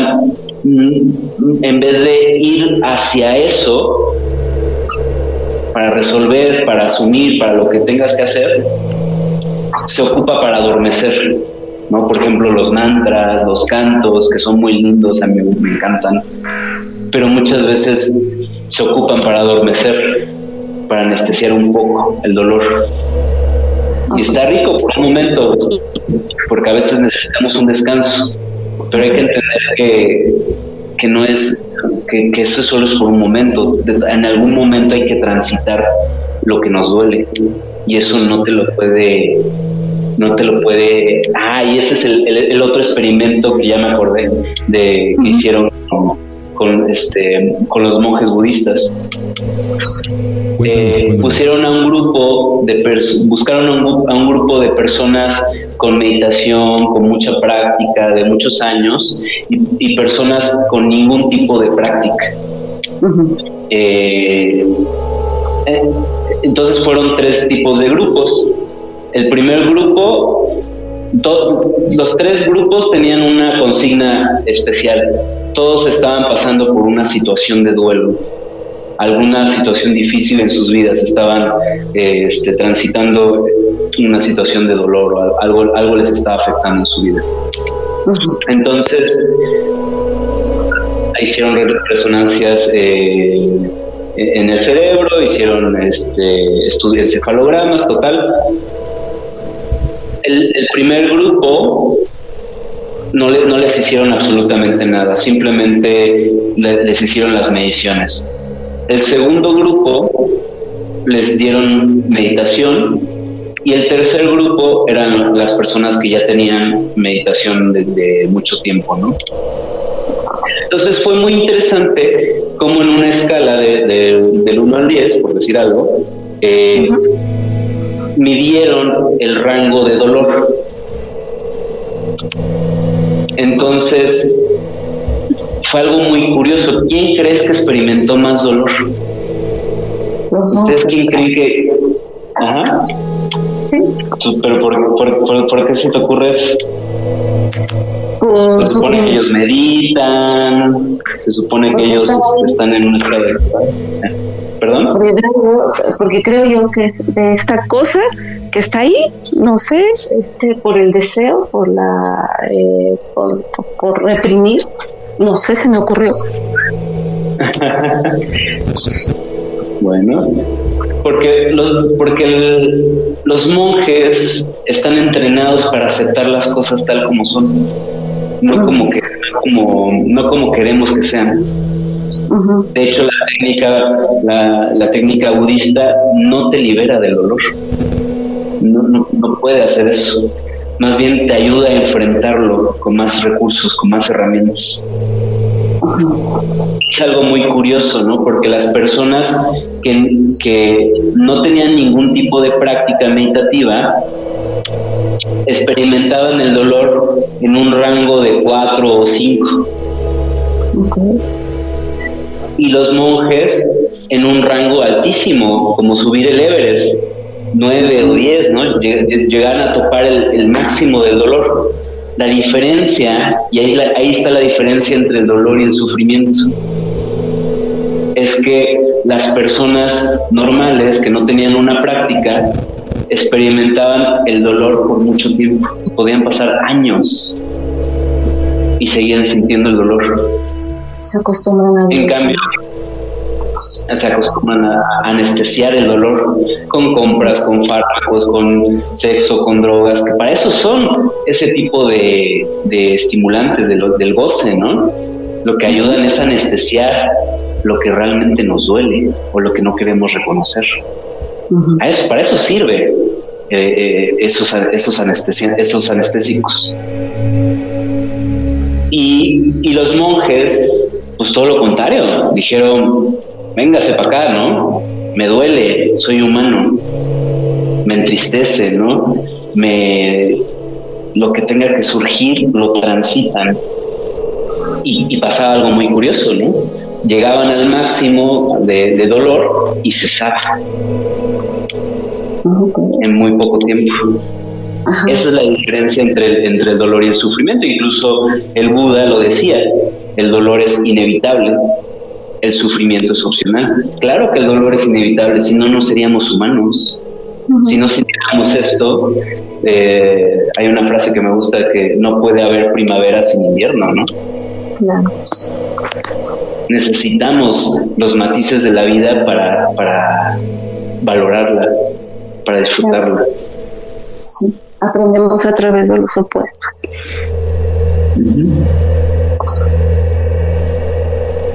mm, en vez de ir hacia eso para resolver, para asumir, para lo que tengas que hacer, se ocupa para adormecer, ¿no? Por ejemplo, los mantras, los cantos, que son muy lindos, a mí me encantan, pero muchas veces se ocupan para adormecer para anestesiar un poco el dolor. Y está rico por un momento, porque a veces necesitamos un descanso, pero hay que entender que, que no es, que, que, eso solo es por un momento. En algún momento hay que transitar lo que nos duele y eso no te lo puede no te lo puede ah y ese es el, el, otro experimento que ya me acordé de que hicieron con, este, con los monjes budistas. Eh, pusieron a un grupo de buscaron a un, grupo de personas con meditación, con mucha práctica, de muchos años, y, personas con ningún tipo de práctica. Eh, eh, entonces fueron tres tipos de grupos. El primer grupo los tres grupos tenían una consigna especial. Todos estaban pasando por una situación de duelo, alguna situación difícil en sus vidas, estaban eh, este, transitando una situación de dolor o algo, algo les estaba afectando en su vida. Entonces, hicieron resonancias eh, en el cerebro, hicieron este, estudios encefalogramas, total el, primer grupo no, no les hicieron absolutamente nada, simplemente les hicieron las mediciones. El segundo grupo les dieron meditación y el tercer grupo eran las personas que ya tenían meditación desde mucho tiempo, ¿no? Entonces fue muy interesante como en una escala de, del 1 al 10, por decir algo, midieron el rango de dolor. Entonces, fue algo muy curioso. ¿Quién crees que experimentó más dolor? ¿Ustedes quién creen que...? Ajá. Sí. ¿Pero por, qué se te ocurre eso? se supone que ellos meditan, se supone que ellos están en un estado de... ¿Perdón? Porque creo, yo que es de esta cosa que está ahí, no sé, este, por el deseo, por la, eh, por reprimir, no sé, se me ocurrió. bueno, porque los, porque los monjes están entrenados para aceptar las cosas tal como son, no como que como no como queremos que sean. De hecho, la técnica, la, la, técnica budista no te libera del dolor. No, no, no puede hacer eso más bien te ayuda a enfrentarlo con más recursos, con más herramientas. Es algo muy curioso, ¿no? Porque las personas que, que no tenían ningún tipo de práctica meditativa experimentaban el dolor en un rango de 4 o 5. Y los monjes en un rango altísimo, como subir el Everest 9 o 10, ¿no? Llegan a topar el, máximo del dolor. La diferencia, y ahí, ahí está la diferencia entre el dolor y el sufrimiento, es que las personas normales que no tenían una práctica experimentaban el dolor por mucho tiempo, podían pasar años y seguían sintiendo el dolor. Se acostumbran a En cambio, se acostumbran a anestesiar el dolor con compras, con fármacos, con sexo, con drogas, que para eso son ese tipo de, estimulantes del goce, ¿no? Lo que ayudan es anestesiar lo que realmente nos duele o lo que no queremos reconocer. a eso, para eso sirve eh, eh, esos, esos, esos anestésicos. Y, y los monjes, pues todo lo contrario, dijeron, véngase para acá, ¿no? Me duele, soy humano, me entristece, ¿no? Me, lo que tenga que surgir lo transitan. Y, pasaba algo muy curioso, ¿no? Llegaban al máximo de, dolor y cesaba en muy poco tiempo. Esa es la diferencia entre entre el dolor y el sufrimiento. Incluso el Buda lo decía, el dolor es inevitable, el sufrimiento es opcional. Claro que el dolor es inevitable, si no, no seríamos humanos. Si no sintiéramos esto, eh, hay una frase que me gusta que no puede haber primavera sin invierno, ¿no? Necesitamos los matices de la vida para, para valorarla, para disfrutarla. Sí. Aprendemos a través de los opuestos.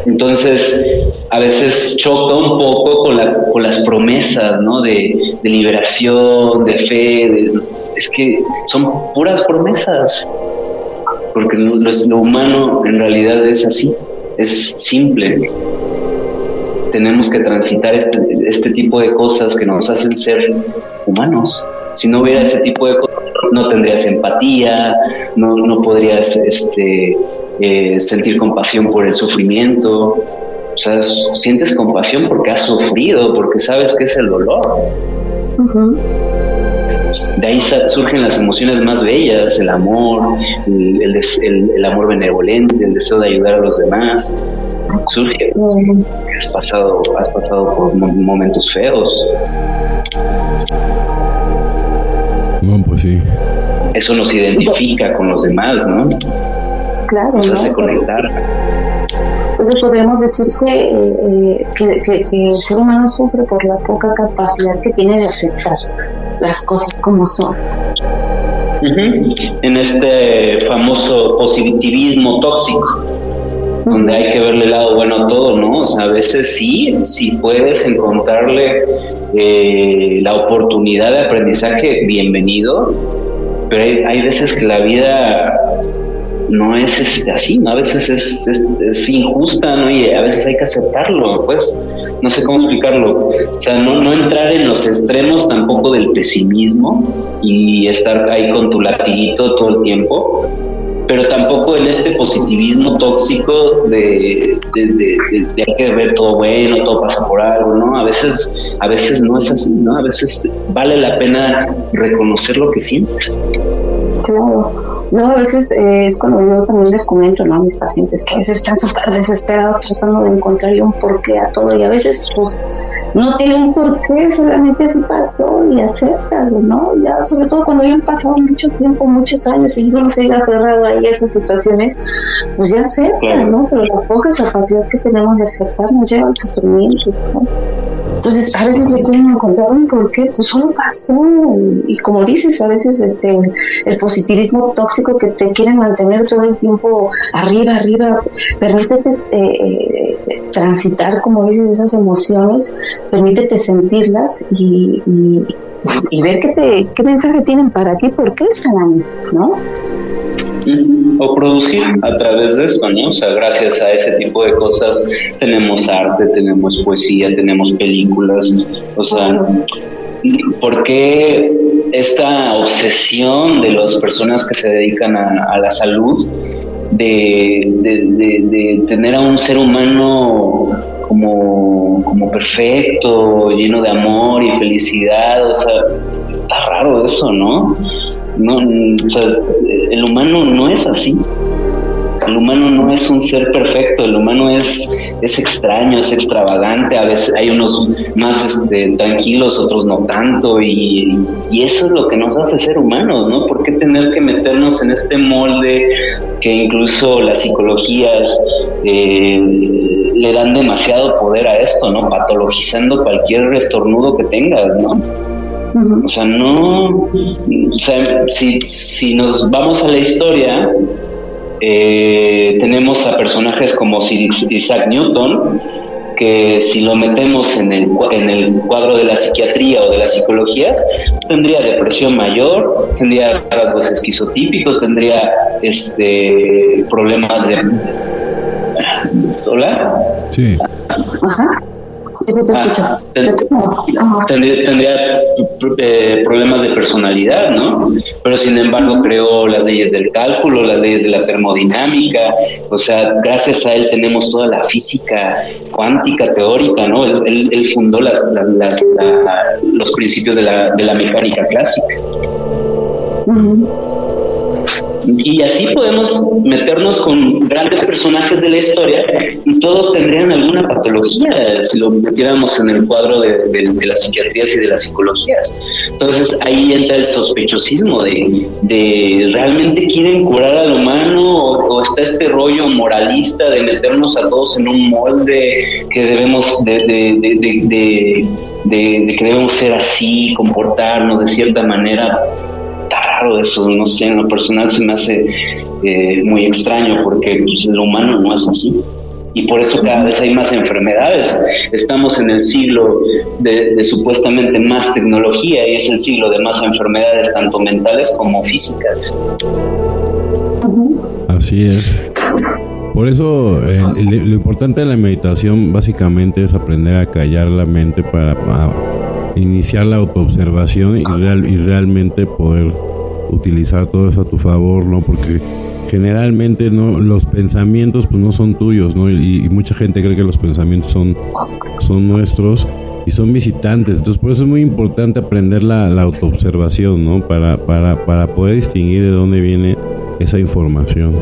Entonces, a veces choca un poco con, la, con las promesas, ¿no? De, liberación, de fe. es que son puras promesas. Porque lo, humano en realidad es así, es simple. Tenemos que transitar este, este tipo de cosas que nos hacen ser humanos. Si no hubiera ese tipo de cosas, no tendrías empatía, no, no podrías este, eh, sentir compasión por el sufrimiento. O sea, sientes compasión porque has sufrido, porque sabes que es el dolor. De ahí surgen las emociones más bellas, el amor, el, el, amor benevolente, el deseo de ayudar a los demás. Surge. Has pasado, has pasado por momentos feos. No, pues sí. Eso nos identifica con los demás, ¿no? Claro, nos hace conectar. Entonces podemos decir eh, que, que, el ser humano sufre por la poca capacidad que tiene de aceptar las cosas como son. En este famoso positivismo tóxico, donde hay que verle el lado bueno a todo, ¿no? O sea, a veces sí, si puedes encontrarle eh, la oportunidad de aprendizaje, bienvenido, pero hay, hay veces que la vida no es este, así, ¿no? A veces es, es, injusta, ¿no? Y a veces hay que aceptarlo, pues. no sé cómo explicarlo, o sea, no, no entrar en los extremos tampoco del pesimismo y estar ahí con tu latiguito todo el tiempo, pero tampoco en este positivismo tóxico de, de, hay que ver todo bueno, todo pasa por algo, ¿no? A veces, a veces no es así, ¿no? A veces vale la pena reconocer lo que sientes. Claro. No, a veces eh, es cuando yo también les comento ¿no? a mis pacientes que a veces están súper desesperados tratando de encontrar un porqué a todo y a veces pues no tiene un porqué, solamente así pasó y acéptalo, ¿no? Ya, sobre todo cuando ya han pasado mucho tiempo, muchos años y uno se ha aferrado ahí a esas situaciones, pues ya acepta, ¿no? Pero la poca capacidad que tenemos de aceptar nos lleva al sufrimiento, ¿no? Entonces, a veces se quieren encontrar un porqué, pues solo pasó. Y, como dices, a veces este el positivismo tóxico que te quiere mantener todo el tiempo arriba, arriba, permítete eh, eh, transitar, como dices, esas emociones, permítete sentirlas y, ver qué, te, qué mensaje tienen para ti, por qué están ¿no? O producir a través de eso, ¿no? O sea, gracias a ese tipo de cosas tenemos arte, tenemos poesía, tenemos películas, o sea, ¿por qué esta obsesión de las personas que se dedican a, la salud de, de, tener a un ser humano como, como perfecto, lleno de amor y felicidad? O sea, está raro eso, ¿no? No, el humano no es así. El humano no es un ser perfecto, el humano es, es extraño, es extravagante, a veces hay unos más este, tranquilos, otros no tanto, y, eso es lo que nos hace ser humanos, ¿no? ¿Por qué tener que meternos en este molde que incluso las psicologías eh, le dan demasiado poder a esto, ¿no? Patologizando cualquier estornudo que tengas, ¿no? O sea, no, o sea, si, si nos vamos a la historia, eh, tenemos a personajes como Isaac Newton, que si lo metemos en el, en el cuadro de la psiquiatría o de las psicologías, tendría depresión mayor, tendría rasgos esquizotípicos, tendría este problemas de... ¿Hola? Sí. Ajá. Ah, tendría, eh, problemas de personalidad, ¿no? Pero sin embargo creó las leyes del cálculo, las leyes de la termodinámica, o sea, gracias a él tenemos toda la física cuántica, teórica, ¿no? Él, fundó las, los principios de la, de la mecánica clásica. Y así podemos meternos con grandes personajes de la historia y todos tendrían alguna patología si lo metiéramos en el cuadro de, las psiquiatrías y de las psicologías. Entonces ahí entra el sospechosismo de, realmente quieren curar al humano o, está este rollo moralista de meternos a todos en un molde que debemos de, de que debemos ser así, comportarnos de cierta manera raro eso, no sé, en lo personal se me hace eh, muy extraño porque pues, lo humano no es así. Y por eso cada vez hay más enfermedades. Estamos en el siglo de, supuestamente más tecnología y es el siglo de más enfermedades, tanto mentales como físicas. Así es. Por eso lo importante de la meditación básicamente es aprender a callar la mente para, iniciar la autoobservación y, real, y realmente poder utilizar todo eso a tu favor, ¿no? Porque generalmente no los pensamientos pues no son tuyos, ¿no? Y, mucha gente cree que los pensamientos son, son nuestros y son visitantes. Entonces por eso es muy importante aprender la, la autoobservación, ¿no? Para, para, para poder distinguir de dónde viene esa información,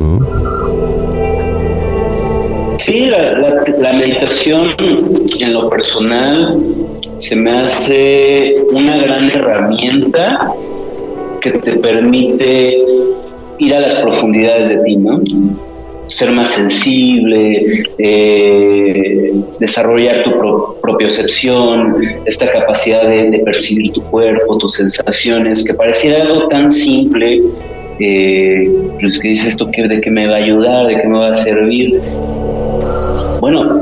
¿no? Sí, la, la meditación en lo personal se me hace una gran herramienta que te permite ir a las profundidades de ti, ¿no? Ser más sensible, eh, desarrollar tu propia percepción, esta capacidad de, percibir tu cuerpo, tus sensaciones, que pareciera algo tan simple, eh, pues que dices esto de qué me va a ayudar, de qué me va a servir. Bueno,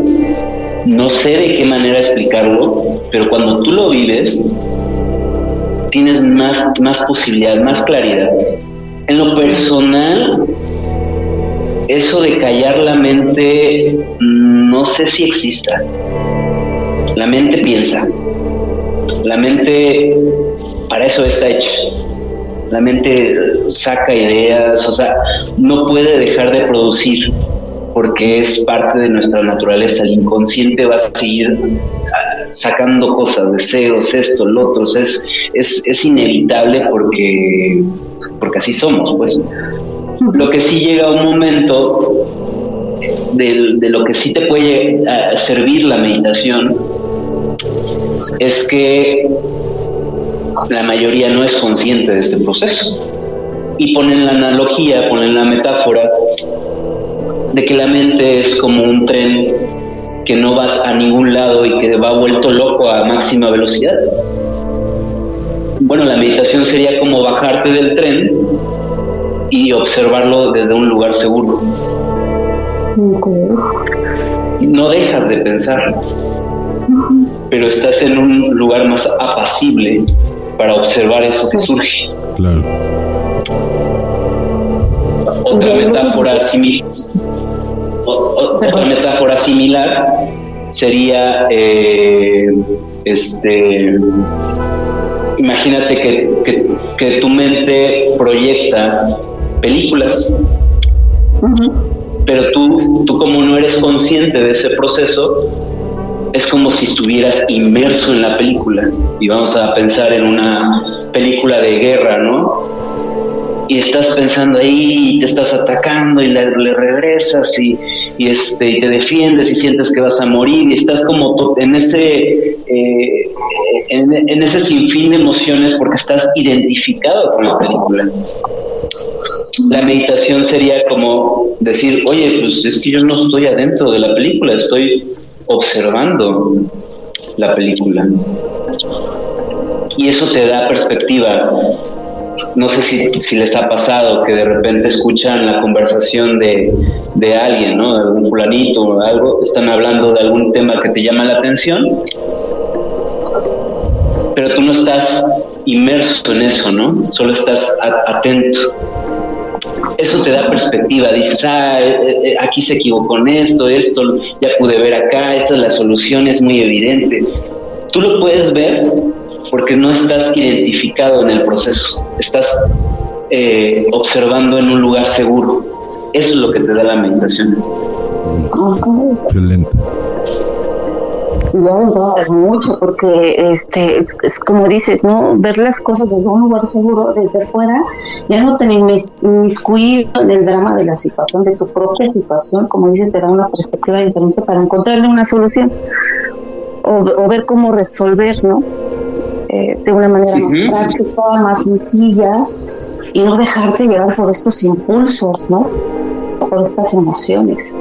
no sé de qué manera explicarlo, pero cuando tú lo vives, tienes más, más posibilidad, más claridad. En lo personal, eso de callar la mente no sé si exista. La mente piensa. La mente para eso está hecha. La mente saca ideas, o sea, no puede dejar de producir porque es parte de nuestra naturaleza. El inconsciente va a seguir ah, sacando cosas, deseos, esto, lo otro. Es, es, es inevitable porque, porque así somos, pues. Lo que sí llega un momento de, de lo que sí te puede ah, servir la meditación es que la mayoría no es consciente de este proceso. Y ponen la analogía, ponen la metáfora de que la mente es como un tren que no vas a ningún lado y que va vuelto loco a máxima velocidad. Bueno, la meditación sería como bajarte del tren y observarlo desde un lugar seguro. No dejas de pensar, pero estás en un lugar más apacible para observar eso que surge. Claro. Otra metáfora similar, otra metáfora similar sería eh, este imagínate que, que, tu mente proyecta películas pero tú, tú como no eres consciente de ese proceso es como si estuvieras inmerso en la película. Y vamos a pensar en una película de guerra, ¿no? Y estás pensando ahí, y te estás atacando y le, regresas y, y, este, y te defiendes y sientes que vas a morir y estás como en ese, eh, en, en ese sinfín de emociones porque estás identificado con la película. La meditación sería como decir, oye, pues es que yo no estoy adentro de la película, estoy observando la película. Y eso te da perspectiva. No sé si, les ha pasado que de repente escuchan la conversación de, de alguien, ¿no? De algún fulanito o algo, están hablando de algún tema que te llama la atención, pero tú no estás inmerso en eso, ¿no? Solo estás atento eso te da perspectiva, dices, ah, eh, eh, aquí se equivocó en esto, esto, ya pude ver acá, esta es la solución, es muy evidente. Tú lo puedes ver porque no estás identificado en el proceso, estás eh, observando en un lugar seguro. Eso es lo que te da la meditación. Excelente ya mucho porque este es, como dices no ver las cosas desde un lugar seguro desde fuera ya no tener mis, miscuido en el drama de la situación de tu propia situación como dices te da una perspectiva diferente para encontrarle una solución o, ver cómo resolver no eh, de una manera más práctica más sencilla y no dejarte llevar por estos impulsos no por estas emociones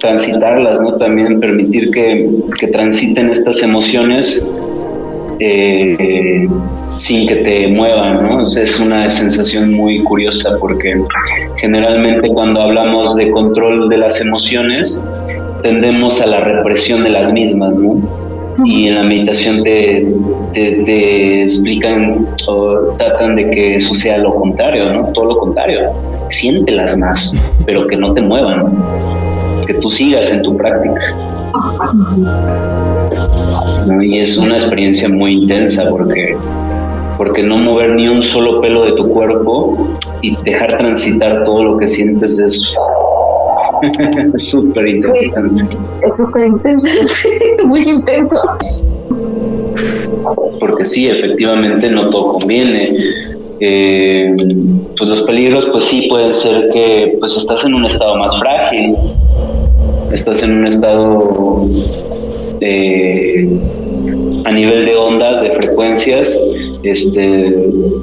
transitarlas, ¿no? También permitir que, transiten estas emociones eh, sin que te muevan, ¿no? es una sensación muy curiosa porque generalmente cuando hablamos de control de las emociones tendemos a la represión de las mismas, ¿no? Y en la meditación te, te, explican o tratan de que eso sea lo contrario, ¿no? Todo lo contrario. Siéntelas más, pero que no te muevan que tú sigas en tu práctica. Y es una experiencia muy intensa porque, porque no mover ni un solo pelo de tu cuerpo y dejar transitar todo lo que sientes es súper interesante. Es súper intenso, muy intenso. Porque sí, efectivamente no todo conviene. Eh, pues los peligros pues sí pueden ser que pues estás en un estado más frágil estás en un estado a nivel de ondas, de frecuencias, este,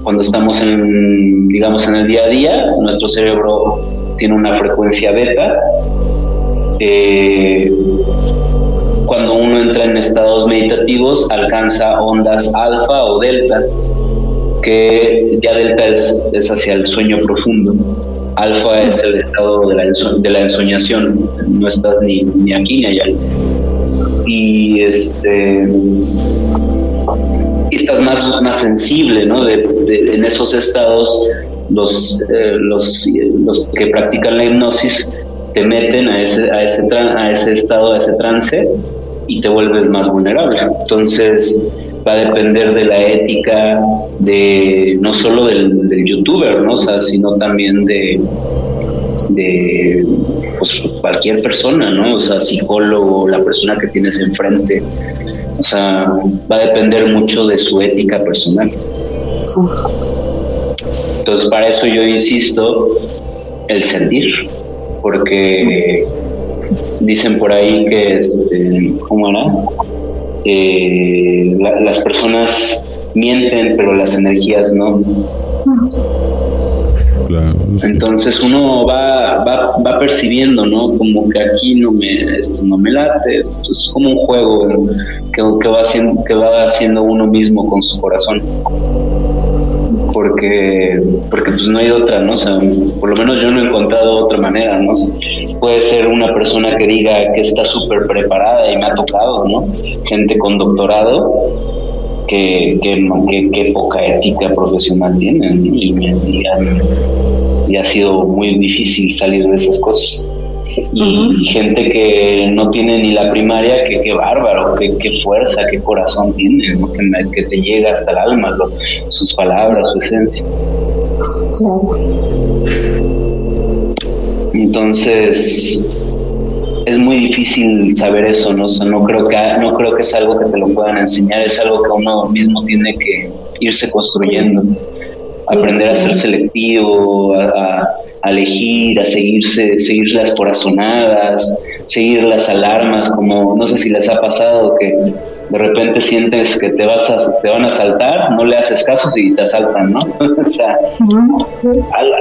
cuando estamos en, digamos, en el día a día, nuestro cerebro tiene una frecuencia beta. Eh, cuando uno entra en estados meditativos, alcanza ondas alfa o delta, que ya delta es, es hacia el sueño profundo. Alfa es el estado de la, de la ensoñación, no estás ni, ni aquí ni allá. Y este estás más, más sensible, ¿no? en esos estados los, eh, los, los que practican la hipnosis te meten a ese, a ese, a ese estado, a ese trance y te vuelves más vulnerable. Entonces va a depender de la ética de no solo del, youtuber, ¿no? sino también de, de pues, cualquier persona, ¿no? O sea, psicólogo, la persona que tienes enfrente. O sea, va a depender mucho de su ética personal. Entonces, para eso yo insisto el sentir, porque dicen por ahí que, este, ¿cómo era? las personas mienten, pero las energías no. Entonces uno va, va, va, percibiendo, ¿no? Como que aquí no me, esto no me late, es como un juego que, que, va haciendo, que va haciendo uno mismo con su corazón. Porque, porque pues no hay otra, ¿no? Por lo menos yo no he encontrado otra manera, ¿no? Puede ser una persona que diga que está súper preparada y me ha tocado, ¿no? Gente con doctorado que, que, poca ética profesional tienen y, ha sido muy difícil salir de esas cosas. Y, gente que no tiene ni la primaria, que qué bárbaro, qué, fuerza, qué corazón tiene, que, te llega hasta el alma, sus palabras, su esencia. Entonces, es muy difícil saber eso, ¿no? no creo que no creo que es algo que te lo puedan enseñar, es algo que uno mismo tiene que irse construyendo. Aprender a ser selectivo, a, elegir, a seguirse, seguir las corazonadas, seguir las alarmas, como no sé si les ha pasado que de repente sientes que te vas a, te van a saltar, no le haces caso y te asaltan, ¿no? o sea,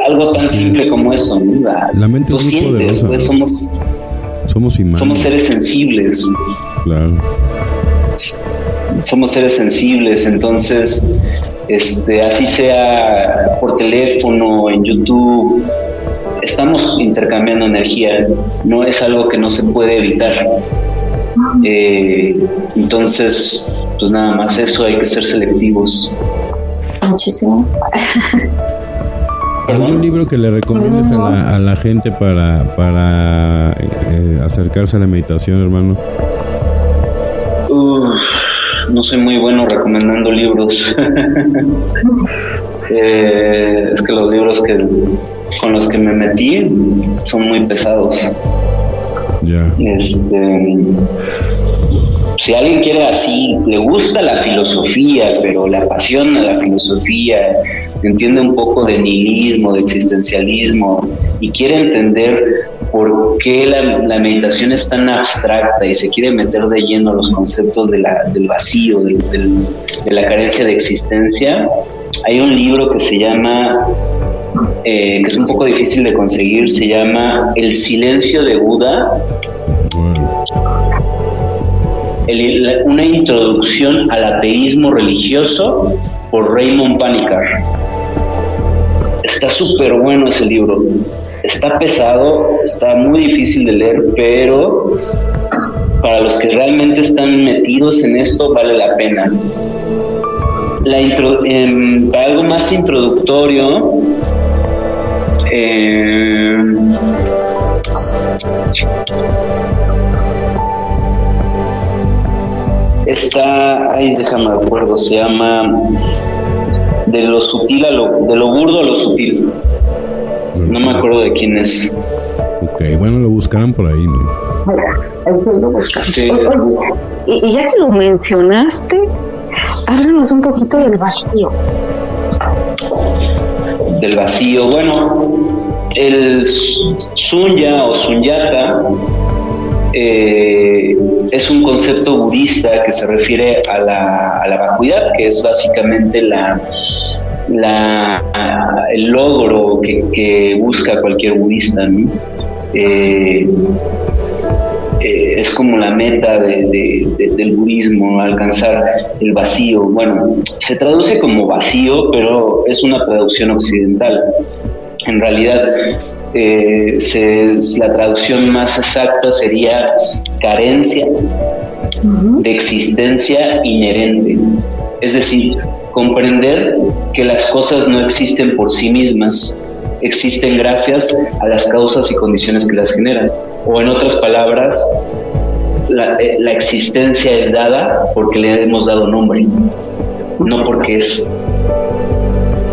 algo tan simple como eso, ¿no? La, mente es muy poderosa. Pues, somos somos Somos seres sensibles. Claro. Somos seres sensibles, entonces, este, así sea por teléfono, en YouTube, estamos intercambiando energía, no es algo que no se puede evitar. Eh, entonces, pues nada más eso, hay que ser selectivos. Muchísimo. ¿Algún libro que le recomiendes a la, gente para, para eh, acercarse a la meditación, hermano? No soy muy bueno recomendando libros. Eh, es que los libros que con los que me metí son muy pesados. Ya. Este, si alguien quiere así, le gusta la filosofía, pero le apasiona la filosofía, entiende un poco de nihilismo, de existencialismo y quiere entender por qué la, meditación es tan abstracta y se quiere meter de lleno los conceptos de la, del vacío, de la carencia de existencia, hay un libro que se llama, eh, que es un poco difícil de conseguir, se llama El silencio de Buda. una introducción al ateísmo religioso por Raymond Panikar. Está súper bueno ese libro. Está pesado, está muy difícil de leer, pero para los que realmente están metidos en esto vale la pena. La em, para algo más introductorio, em, está, ay, déjame acuerdo, se llama de lo sutil a lo, de lo burdo a lo sutil. No me acuerdo de quién es. Ok, bueno, lo buscarán por ahí, ¿no? lo Sí. y, ya que lo mencionaste, háblanos un poquito del vacío. Del vacío, bueno, el sunya o sunyata eh, es un concepto budista que se refiere a la, a la vacuidad, que es básicamente la, la, el logro que, busca cualquier budista. Eh, eh, es como la meta del budismo, alcanzar el vacío. Bueno, se traduce como vacío, pero es una traducción occidental. En realidad, eh, la traducción más exacta sería carencia de existencia inherente. Es decir, comprender que las cosas no existen por sí mismas, existen gracias a las causas y condiciones que las generan. O en otras palabras, la, eh, la existencia es dada porque le hemos dado nombre, no porque es,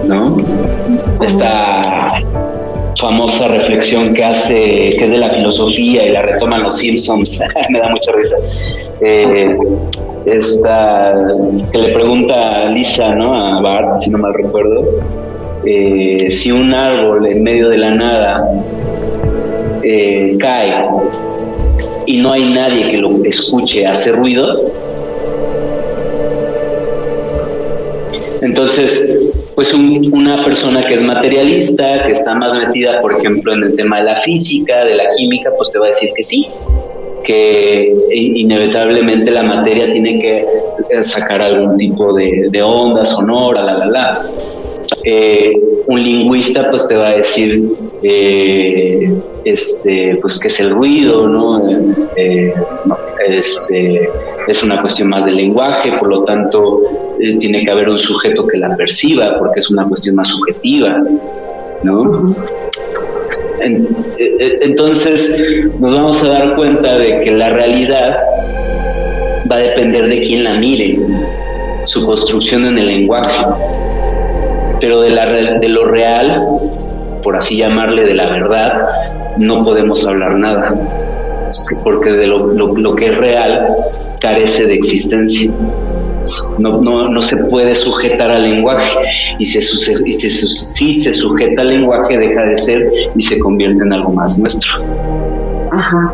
¿no? Esta famosa reflexión que hace, que es de la filosofía y la retoman los Simpsons, me da mucha risa. Eh, esta que le pregunta a Lisa, ¿no? A Bart, si no mal recuerdo, eh, si un árbol en medio de la nada eh, cae y no hay nadie que lo escuche hacer ruido, entonces pues una persona que es materialista, que está más metida, por ejemplo, en el tema de la física, de la química, pues te va a decir que sí, que inevitablemente la materia tiene que sacar algún tipo de, de onda sonora, la, la, la. Eh, un lingüista pues te va a decir eh, este pues que es el ruido no eh, este es una cuestión más del lenguaje por lo tanto tiene que haber un sujeto que la perciba porque es una cuestión más subjetiva no entonces nos vamos a dar cuenta de que la realidad va a depender de quién la mire su construcción en el lenguaje pero de lo real, por así llamarle, de la verdad, no podemos hablar nada, porque de lo, que es real carece de existencia. No, no, se puede sujetar al lenguaje y, se, y se, si se sujeta al lenguaje deja de ser y se convierte en algo más nuestro. Ajá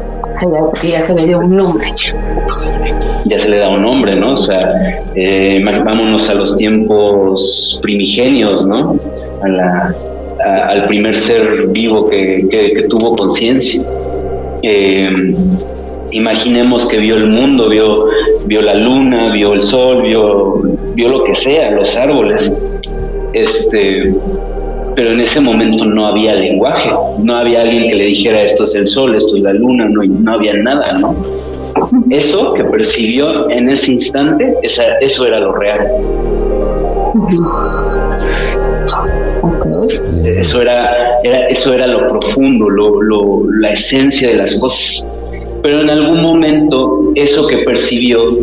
ya, se le dio un nombre. Ya se le da un nombre, ¿no? O sea, eh, vámonos a los tiempos primigenios, ¿no? A la, al primer ser vivo que, tuvo conciencia. Eh, imaginemos que vio el mundo, vio, vio la luna, vio el sol, vio, vio lo que sea, los árboles. Este, pero en ese momento no había lenguaje, no había alguien que le dijera esto es el sol, esto es la luna, no, no había nada, ¿no? Eso que percibió en ese instante, eso era lo real. Eso era, eso era lo profundo, la esencia de las cosas. Pero en algún momento eso que percibió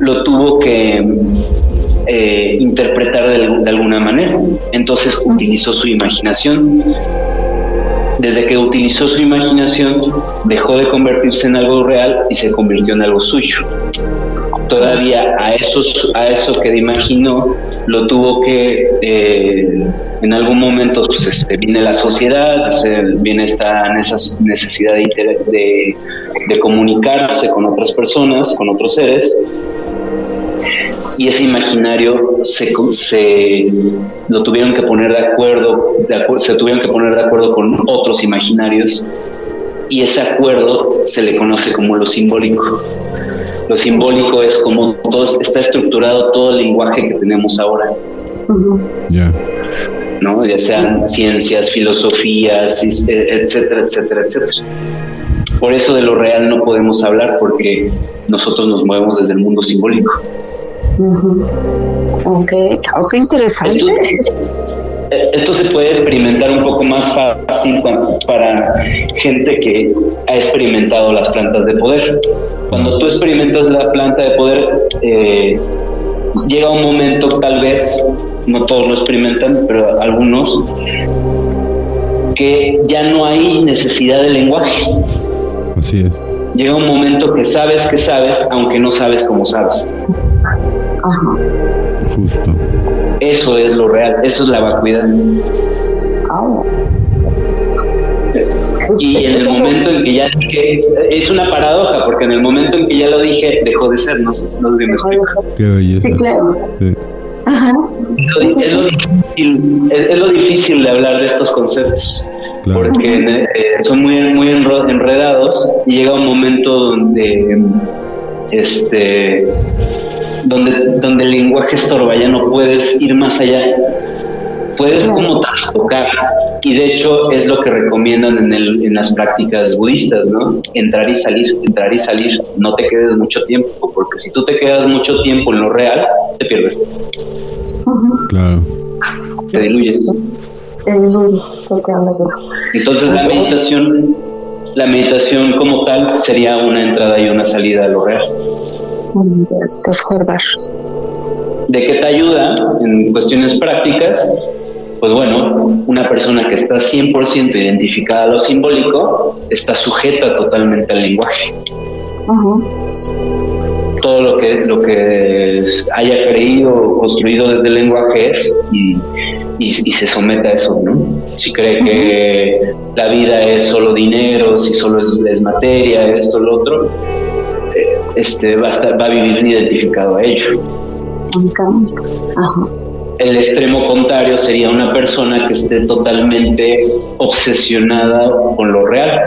lo tuvo que eh, interpretar de, alguna manera. Entonces utilizó su imaginación. Desde que utilizó su imaginación, dejó de convertirse en algo real y se convirtió en algo suyo. Todavía a, a eso que imaginó lo tuvo que, eh, en algún momento, pues, este, viene la sociedad, viene esta necesidad de, de comunicarse con otras personas, con otros seres, y ese imaginario se, se lo tuvieron que poner de acuerdo, de se tuvieron que poner de acuerdo con otros imaginarios y ese acuerdo se le conoce como lo simbólico. Lo simbólico es como todo está estructurado todo el lenguaje que tenemos ahora. Ya. ¿no? Ya sean ciencias, filosofías, etcétera, etcétera, etcétera. Por eso de lo real no podemos hablar porque nosotros nos movemos desde el mundo simbólico. Ok, ok, interesante. Eh, esto, se puede experimentar un poco más fácil para gente que ha experimentado las plantas de poder. Cuando tú experimentas la planta de poder, eh, llega un momento, tal vez, no todos lo experimentan, pero algunos, que ya no hay necesidad de lenguaje. Así es. Llega un momento que sabes que sabes, aunque no sabes cómo sabes. Justo. Eso es lo real, eso es la vacuidad. Ah. Y en el momento en que ya dije, es una paradoja, porque en el momento en que ya lo dije, dejó de ser, no sé, no sé si me explico. Qué belleza. Es, lo difícil, es, lo difícil de hablar de estos conceptos, porque eh, son muy, muy enredados y llega un momento donde este donde, donde el lenguaje estorba, ya no puedes ir más allá. Puedes como trastocar, y de hecho es lo que recomiendan en, el, en las prácticas budistas, ¿no? Entrar y salir, entrar y salir, no te quedes mucho tiempo, porque si tú te quedas mucho tiempo en lo real, te pierdes. Claro. Te diluyes. Entonces la meditación, la meditación como tal sería una entrada y una salida a lo real. De observar. ¿De qué te ayuda en cuestiones prácticas? Pues bueno, una persona que está 100% identificada a lo simbólico está sujeta totalmente al lenguaje. Todo lo que, lo que haya creído o construido desde el lenguaje es y, y, se somete a eso, ¿no? Si cree que la vida es solo dinero, si solo es, materia, esto, lo otro, eh, este, va, a estar, va a vivir identificado a ello. El extremo contrario sería una persona que esté totalmente obsesionada con lo real.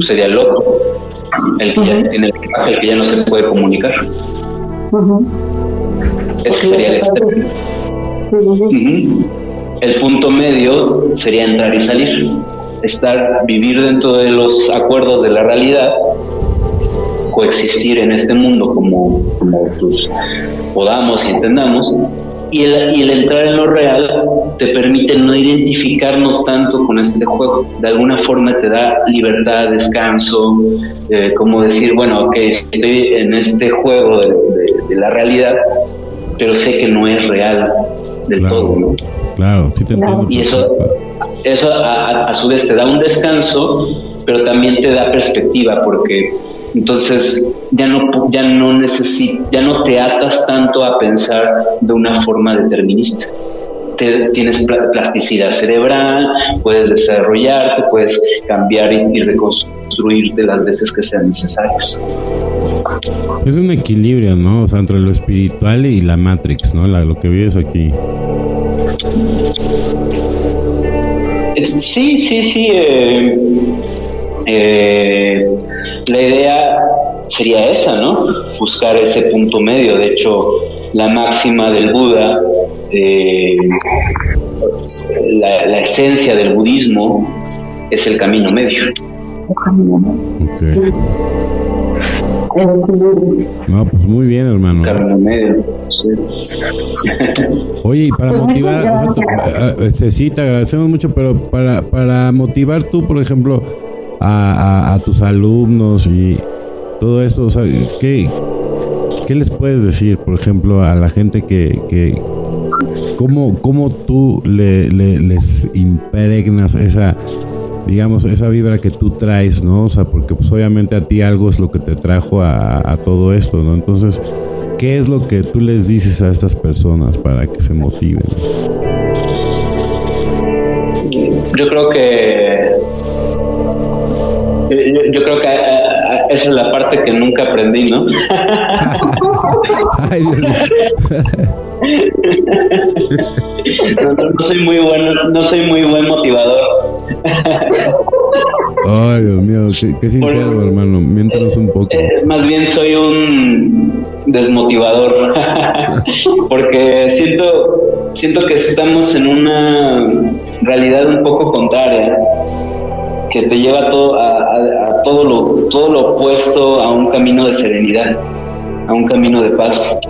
Sería loco. El que, ya, en el, que ya no se puede comunicar. Ese sería el extremo. El punto medio sería entrar y salir. Estar, vivir dentro de los acuerdos de la realidad coexistir en este mundo como, como pues, podamos y entendamos. Y el, y el entrar en lo real te permite no identificarnos tanto con este juego. De alguna forma te da libertad, descanso, eh, como decir, bueno, ok, estoy en este juego de, la realidad, pero sé que no es real del todo. ¿no? Claro, sí te entiendo. Y eso, eso a, a, su vez te da un descanso, pero también te da perspectiva, porque entonces ya no, ya no necesita, ya no te atas tanto a pensar de una forma determinista. tienes plasticidad cerebral, puedes desarrollarte, puedes cambiar y, reconstruirte las veces que sean necesarias. Es un equilibrio, ¿no? O sea, entre lo espiritual y la Matrix, ¿no? lo que vives aquí. Sí, sí, sí. Eh, eh, la idea sería esa, ¿no? Buscar ese punto medio. De hecho, la máxima del Buda, eh, la, esencia del budismo es el camino medio. Medio. No, pues muy bien, hermano. Oye, y para pues motivar, este, sí, te agradecemos mucho, pero para, para motivar tú, por ejemplo, a, tus alumnos y todo esto, o sea, ¿qué, ¿qué les puedes decir, por ejemplo, a la gente que, que cómo, cómo tú le, les impregnas esa, digamos, esa vibra que tú traes, ¿no? O sea, porque pues obviamente a ti algo es lo que te trajo a, a todo esto, ¿no? Entonces, ¿qué es lo que tú les dices a estas personas para que se motiven? Yo creo que yo, creo que eh, eh, esa es la parte que nunca aprendí, ¿no? no, soy muy bueno, no soy muy buen motivador. Ay, Dios mío, qué, sincero, hermano. Miéntanos un poco. Eh, más bien soy un desmotivador, porque siento, siento que estamos en una realidad un poco contraria que te lleva todo a, todo, lo, todo lo opuesto a un camino de serenidad, a un camino de paz.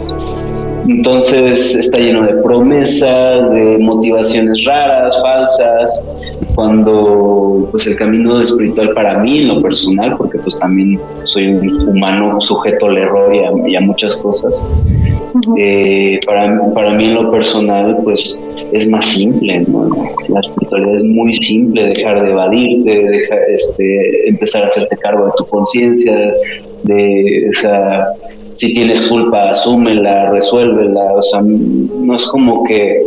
Entonces está lleno de promesas, de motivaciones raras, falsas, cuando pues el camino espiritual para mí en lo personal, porque pues también soy un humano sujeto al error y a muchas cosas, eh, para, para mí en lo personal, pues es más simple, ¿no? La espiritualidad es muy simple, dejar de evadirte, dejar, este, empezar a hacerte cargo de tu conciencia, de, si tienes culpa, asúmela, resuélvela, o sea, no es como que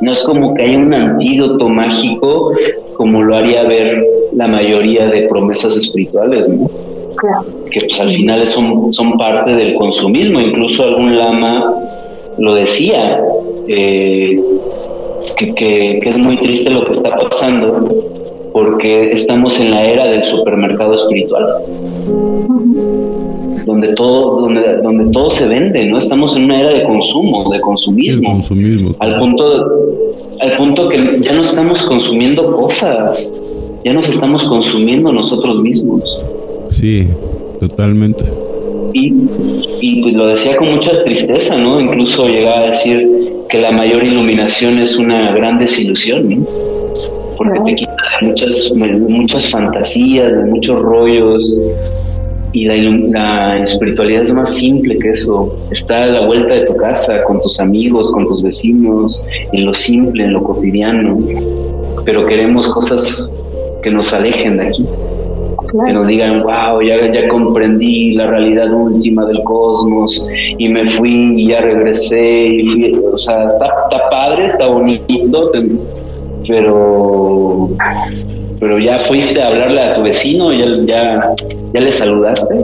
no es como que haya un antídoto mágico como lo haría ver la mayoría de promesas espirituales, ¿no? que pues al final son, son parte del consumismo, incluso algún lama lo decía, eh, que, es muy triste lo que está pasando porque estamos en la era del supermercado espiritual. Donde todo, donde, donde todo se vende, ¿no? Estamos en una era de consumo, de consumismo. consumismo. Al punto, al punto que ya no estamos consumiendo cosas, ya nos estamos consumiendo nosotros mismos. Sí, totalmente. Y, y pues lo decía con mucha tristeza, ¿no? Incluso llegaba a decir que la mayor iluminación es una gran desilusión, ¿no? Porque te quita de muchas, muchas fantasías, de muchos rollos, y la, la, espiritualidad es más simple que eso. Está a la vuelta de tu casa, con tus amigos, con tus vecinos, en lo simple, en lo cotidiano. Pero queremos cosas que nos alejen de aquí. Que nos digan, wow, ya, ya comprendí la realidad última del cosmos y me fui y ya regresé. Y fui, o sea, está, está padre, está bonito, pero pero ya fuiste a hablarle a tu vecino, ya, ya, ya le saludaste.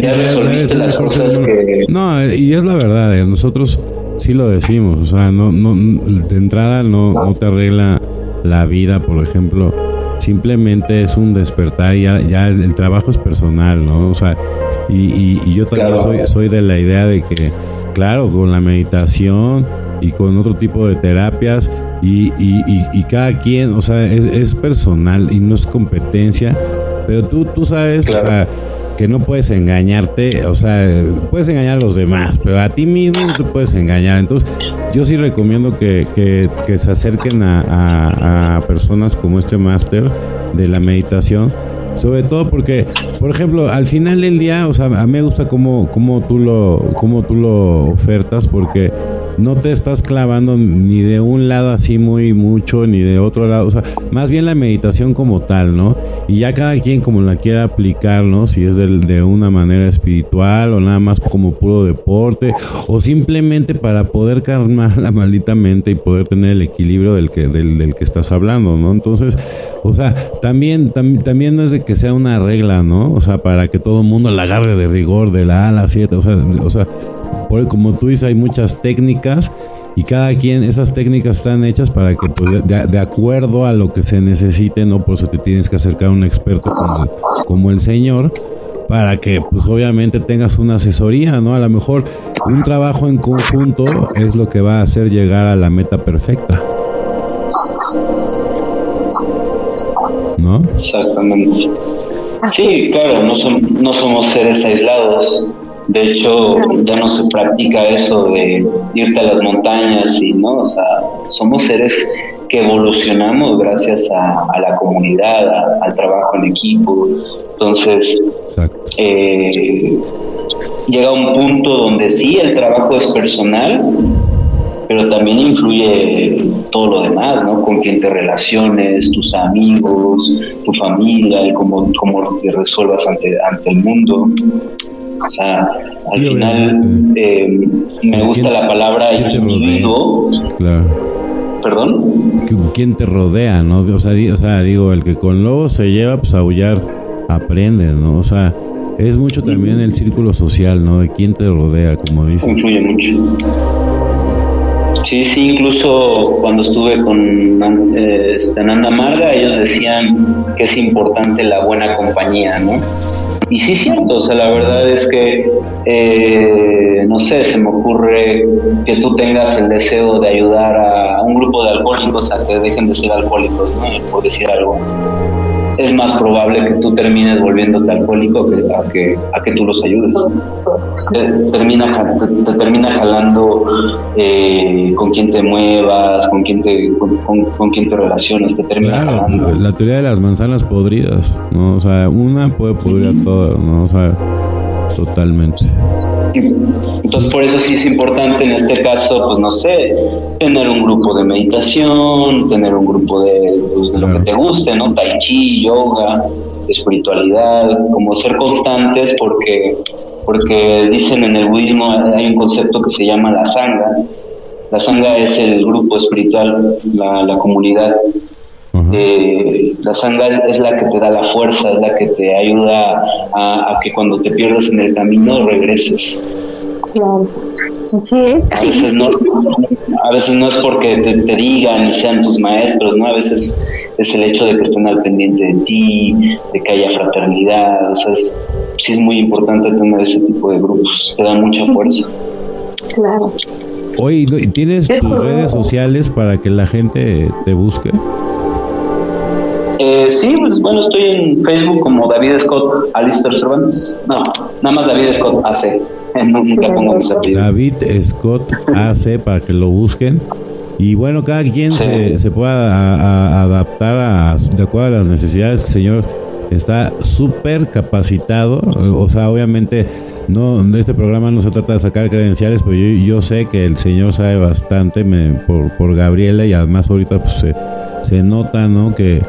ya resolviste las cosas que... No, y es la verdad, eh, nosotros sí lo decimos, o sea, no, no, de entrada no, no te arregla la vida, por ejemplo, simplemente es un despertar y ya, ya el, trabajo es personal, ¿no? O sea, y, y, yo también soy, soy de la idea de que, claro, con la meditación y con otro tipo de terapias, y, y, y, cada quien, o sea, es, personal y no es competencia, pero tú, tú sabes que no puedes engañarte, o sea, puedes engañar a los demás, pero a ti mismo no te puedes engañar. Entonces, yo sí recomiendo que, que, se acerquen a, a, personas como este máster de la meditación, sobre todo porque, por ejemplo, al final del día, o sea, a mí me gusta cómo, cómo, tú, lo, cómo tú lo ofertas, porque no te estás clavando ni de un lado así muy mucho, ni de otro lado, o sea, más bien la meditación como tal, ¿no? Y ya cada quien como la quiera aplicar, ¿no? Si es de, de una manera espiritual o nada más como puro deporte, o simplemente para poder calmar la maldita mente y poder tener el equilibrio del que, del, del que estás hablando, ¿no? Entonces, o sea, también, también no es de que sea una regla, ¿no? O sea, para que todo el mundo la agarre de rigor de la A a la 7, o sea, o sea, como tú dices, hay muchas técnicas y cada quien, esas técnicas están hechas para que, pues, de, acuerdo a lo que se necesite, ¿no? Por eso te tienes que acercar a un experto como, el señor, para que, pues, obviamente tengas una asesoría, ¿no? A lo mejor un trabajo en conjunto es lo que va a hacer llegar a la meta perfecta. ¿No? Exactamente. Sí, claro, no, no somos seres aislados de hecho, ya no se practica eso de irte a las montañas y no, o sea, somos seres que evolucionamos gracias a, la comunidad, al trabajo en equipo. Entonces, eh, llega un punto donde sí, el trabajo es personal, pero también influye todo lo demás, ¿no? Con quién te relaciones, tus amigos, tu familia, y cómo, cómo te resuelvas ante, ante el mundo. O sea, al final eh, me gusta la palabra individuo. Claro. ¿Perdón? ¿Quién te rodea, no? O sea, o sea, digo, el que con lobos se lleva, pues a aullar aprende, ¿no? O sea, es mucho también el círculo social, ¿no? De quién te rodea, como dices. Influye mucho. Sí, sí, incluso cuando estuve con eh, Ananda Marga, ellos decían que es importante la buena compañía, ¿no? Y sí, cierto, o sea, la verdad es que, eh, no sé, se me ocurre que tú tengas el deseo de ayudar a un grupo de alcohólicos a que dejen de ser alcohólicos, ¿no? Por decir algo es más probable que tú termines volviéndote alcohólico que a que, a que tú los ayudes. Te, termina, te, termina jalando eh, con quién te muevas, con quién te, con, con, quién te relacionas, te termina jalando. La teoría de las manzanas podridas, ¿no? O sea, una puede pudrir a todo, ¿no? O sea, totalmente. Entonces, por eso sí es importante en este caso, pues no sé, tener un grupo de meditación, tener un grupo de, pues, lo que te guste, ¿no? Tai chi, yoga, espiritualidad, como ser constantes porque, porque dicen en el budismo hay un concepto que se llama la sangha. La sangha es el grupo espiritual, la, la comunidad. Eh, la sangha es, la que te da la fuerza, es la que te ayuda a, que cuando te pierdas en el camino regreses. Claro. A veces no, es porque te, digan y sean tus maestros, ¿no? A veces es el hecho de que estén al pendiente de ti, de que haya fraternidad, o sea, sí es muy importante tener ese tipo de grupos, te dan mucha fuerza. Claro. Oye, ¿tienes tus redes sociales para que la gente te busque? Eh, sí, pues bueno, estoy en Facebook como David Scott Alistair Cervantes. No, nada más David Scott AC. Nunca pongo mis apellidos. David Scott AC para que lo busquen. Y bueno, cada quien se, se, pueda adaptar a, de acuerdo a las necesidades. El señor está súper capacitado. O sea, obviamente no este programa no se trata de sacar credenciales, pero yo, yo sé que el señor sabe bastante me, por, por Gabriela y además ahorita pues se, se nota, ¿no? Que,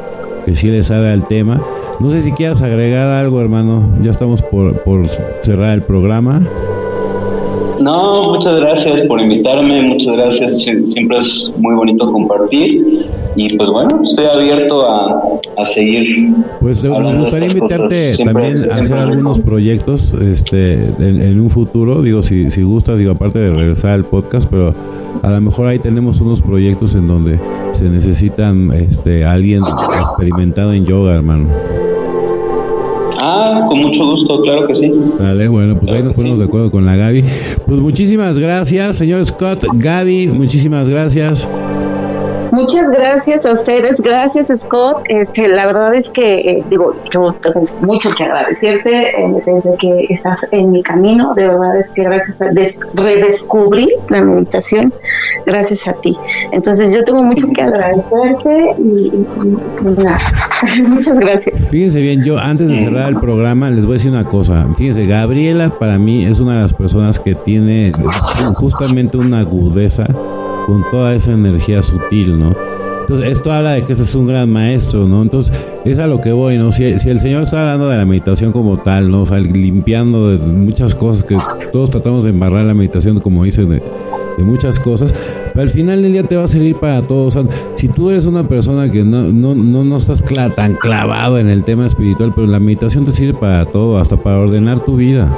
que sí le sabe al tema. No sé si quieras agregar algo, hermano. Ya estamos por, por cerrar el programa. No, muchas gracias por invitarme, muchas gracias. Siempre es muy bonito compartir y pues bueno, estoy abierto a, a seguir. Pues me gustaría invitarte también a hacer algunos proyectos este, en, un futuro, digo, si, si gustas, digo, aparte de regresar al podcast, pero a lo mejor ahí tenemos unos proyectos en donde se necesitan este, alguien experimentado en yoga, hermano. Ah, con mucho gusto, claro que sí. Vale, bueno, pues ahí nos ponemos de acuerdo con la Gaby. Pues muchísimas gracias, señor Scott. Gaby, muchísimas gracias. Muchas gracias a ustedes, gracias Scott. Este, la verdad es que eh, digo, yo tengo mucho que agradecerte eh, desde que estás en mi camino. De verdad es que gracias a redescubrir la meditación, gracias a ti. Entonces yo tengo mucho que agradecerte y, nada. muchas gracias. Fíjense bien, yo antes de cerrar el programa les voy a decir una cosa. Fíjense, Gabriela para mí es una de las personas que tiene justamente una agudeza con toda esa energía sutil, ¿no? Entonces, esto habla de que ese es un gran maestro, ¿no? Entonces, es a lo que voy, ¿no? Si, el Señor está hablando de la meditación como tal, ¿no? O sea, limpiando de muchas cosas que todos tratamos de embarrar la meditación, como dicen, de, muchas cosas, pero al final del día te va a servir para todos. O sea, si tú eres una persona que no, no, no, no estás tan clavado en el tema espiritual, pero la meditación te sirve para todo, hasta para ordenar tu vida.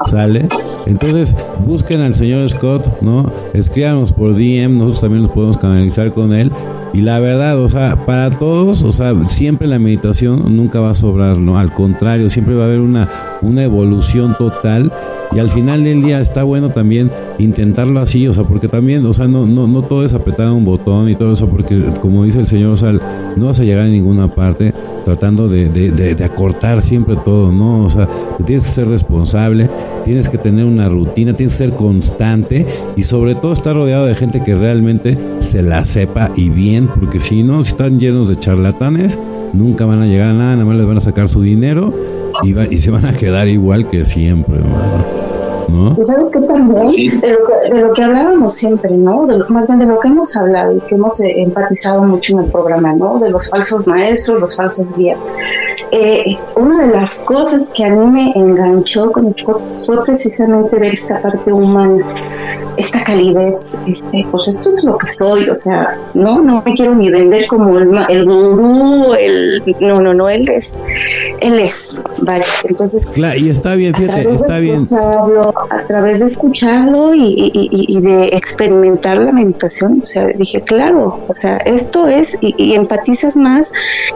¿Sale? Entonces, busquen al señor Scott, ¿no? Escríbanos por DM, nosotros también nos podemos canalizar con él. Y la verdad, o sea, para todos, o sea, siempre la meditación nunca va a sobrar, ¿no? Al contrario, siempre va a haber una, una evolución total y al final del día está bueno también intentarlo así, o sea, porque también, o sea, no, no, no todo es apretar un botón y todo eso, porque como dice el señor, o sea, no vas a llegar a ninguna parte tratando de, de, de, acortar siempre todo, ¿no? O sea, tienes que ser responsable, tienes que tener una rutina, tienes que ser constante y sobre todo estar rodeado de gente que realmente se la sepa y bien, porque si no, si están llenos de charlatanes, nunca van a llegar a nada, nada más les van a sacar su dinero y, y se van a quedar igual que siempre, ¿no? ¿no? Y sabes que también, de, lo que, de, lo que, hablábamos siempre, ¿no? De lo, más bien de lo que hemos hablado y que hemos eh, enfatizado mucho en el programa, ¿no? De los falsos maestros, los falsos guías. Eh, una de las cosas que a mí me enganchó con Scott fue precisamente ver esta parte humana, esta calidez, este, pues esto es lo que soy, o sea, no, no me quiero ni vender como el, el gurú, el, no, no, no, él es, él es, vale, entonces. Claro, y está bien, fíjate, está bien a través de escucharlo y, y, de experimentar la meditación, o sea, dije, claro, o sea, esto es, y, empatizas más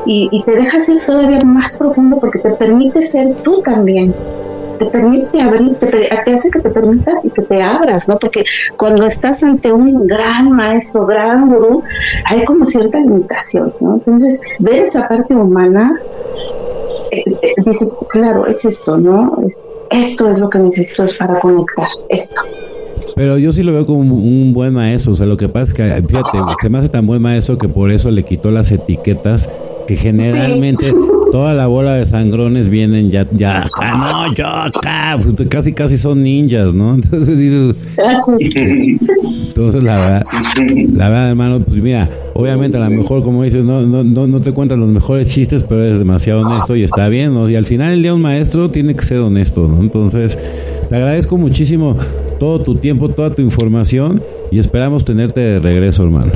y, te dejas ser todavía más profundo porque te permite ser tú también te permite abrir, te, hace que te permitas y que te abras, ¿no? Porque cuando estás ante un gran maestro, gran gurú, hay como cierta limitación, ¿no? Entonces, ver esa parte humana eh, eh, dices, claro, es esto, ¿no? Es, esto es lo que necesito es para conectar, esto. Pero yo sí lo veo como un buen maestro, o sea, lo que pasa es que, fíjate, se me hace tan buen maestro que por eso le quitó las etiquetas que generalmente toda la bola de sangrones vienen ya, ya, ah, no, yo acá, pues, casi, casi son ninjas, ¿no? Entonces dices, entonces la verdad, la verdad, hermano, pues mira, obviamente a lo mejor, como dices, no, no, no, no te cuentas los mejores chistes, pero eres demasiado honesto y está bien, ¿no? Y al final el día un maestro tiene que ser honesto, ¿no? Entonces, te agradezco muchísimo todo tu tiempo, toda tu información y esperamos tenerte de regreso, hermano.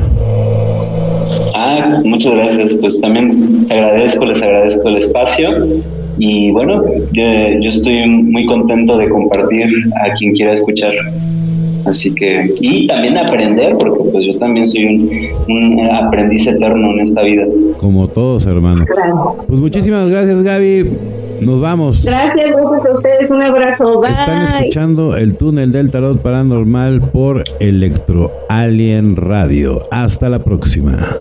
Muchas gracias. Pues también agradezco, les agradezco el espacio. Y bueno, yo, estoy muy contento de compartir a quien quiera escuchar. Así que, y también aprender, porque pues yo también soy un, aprendiz eterno en esta vida. Como todos, hermano. Pues muchísimas gracias, Gaby. Nos vamos. Gracias, gracias a ustedes. Un abrazo. Bye. Están escuchando el túnel del tarot paranormal por Electro Alien Radio. Hasta la próxima.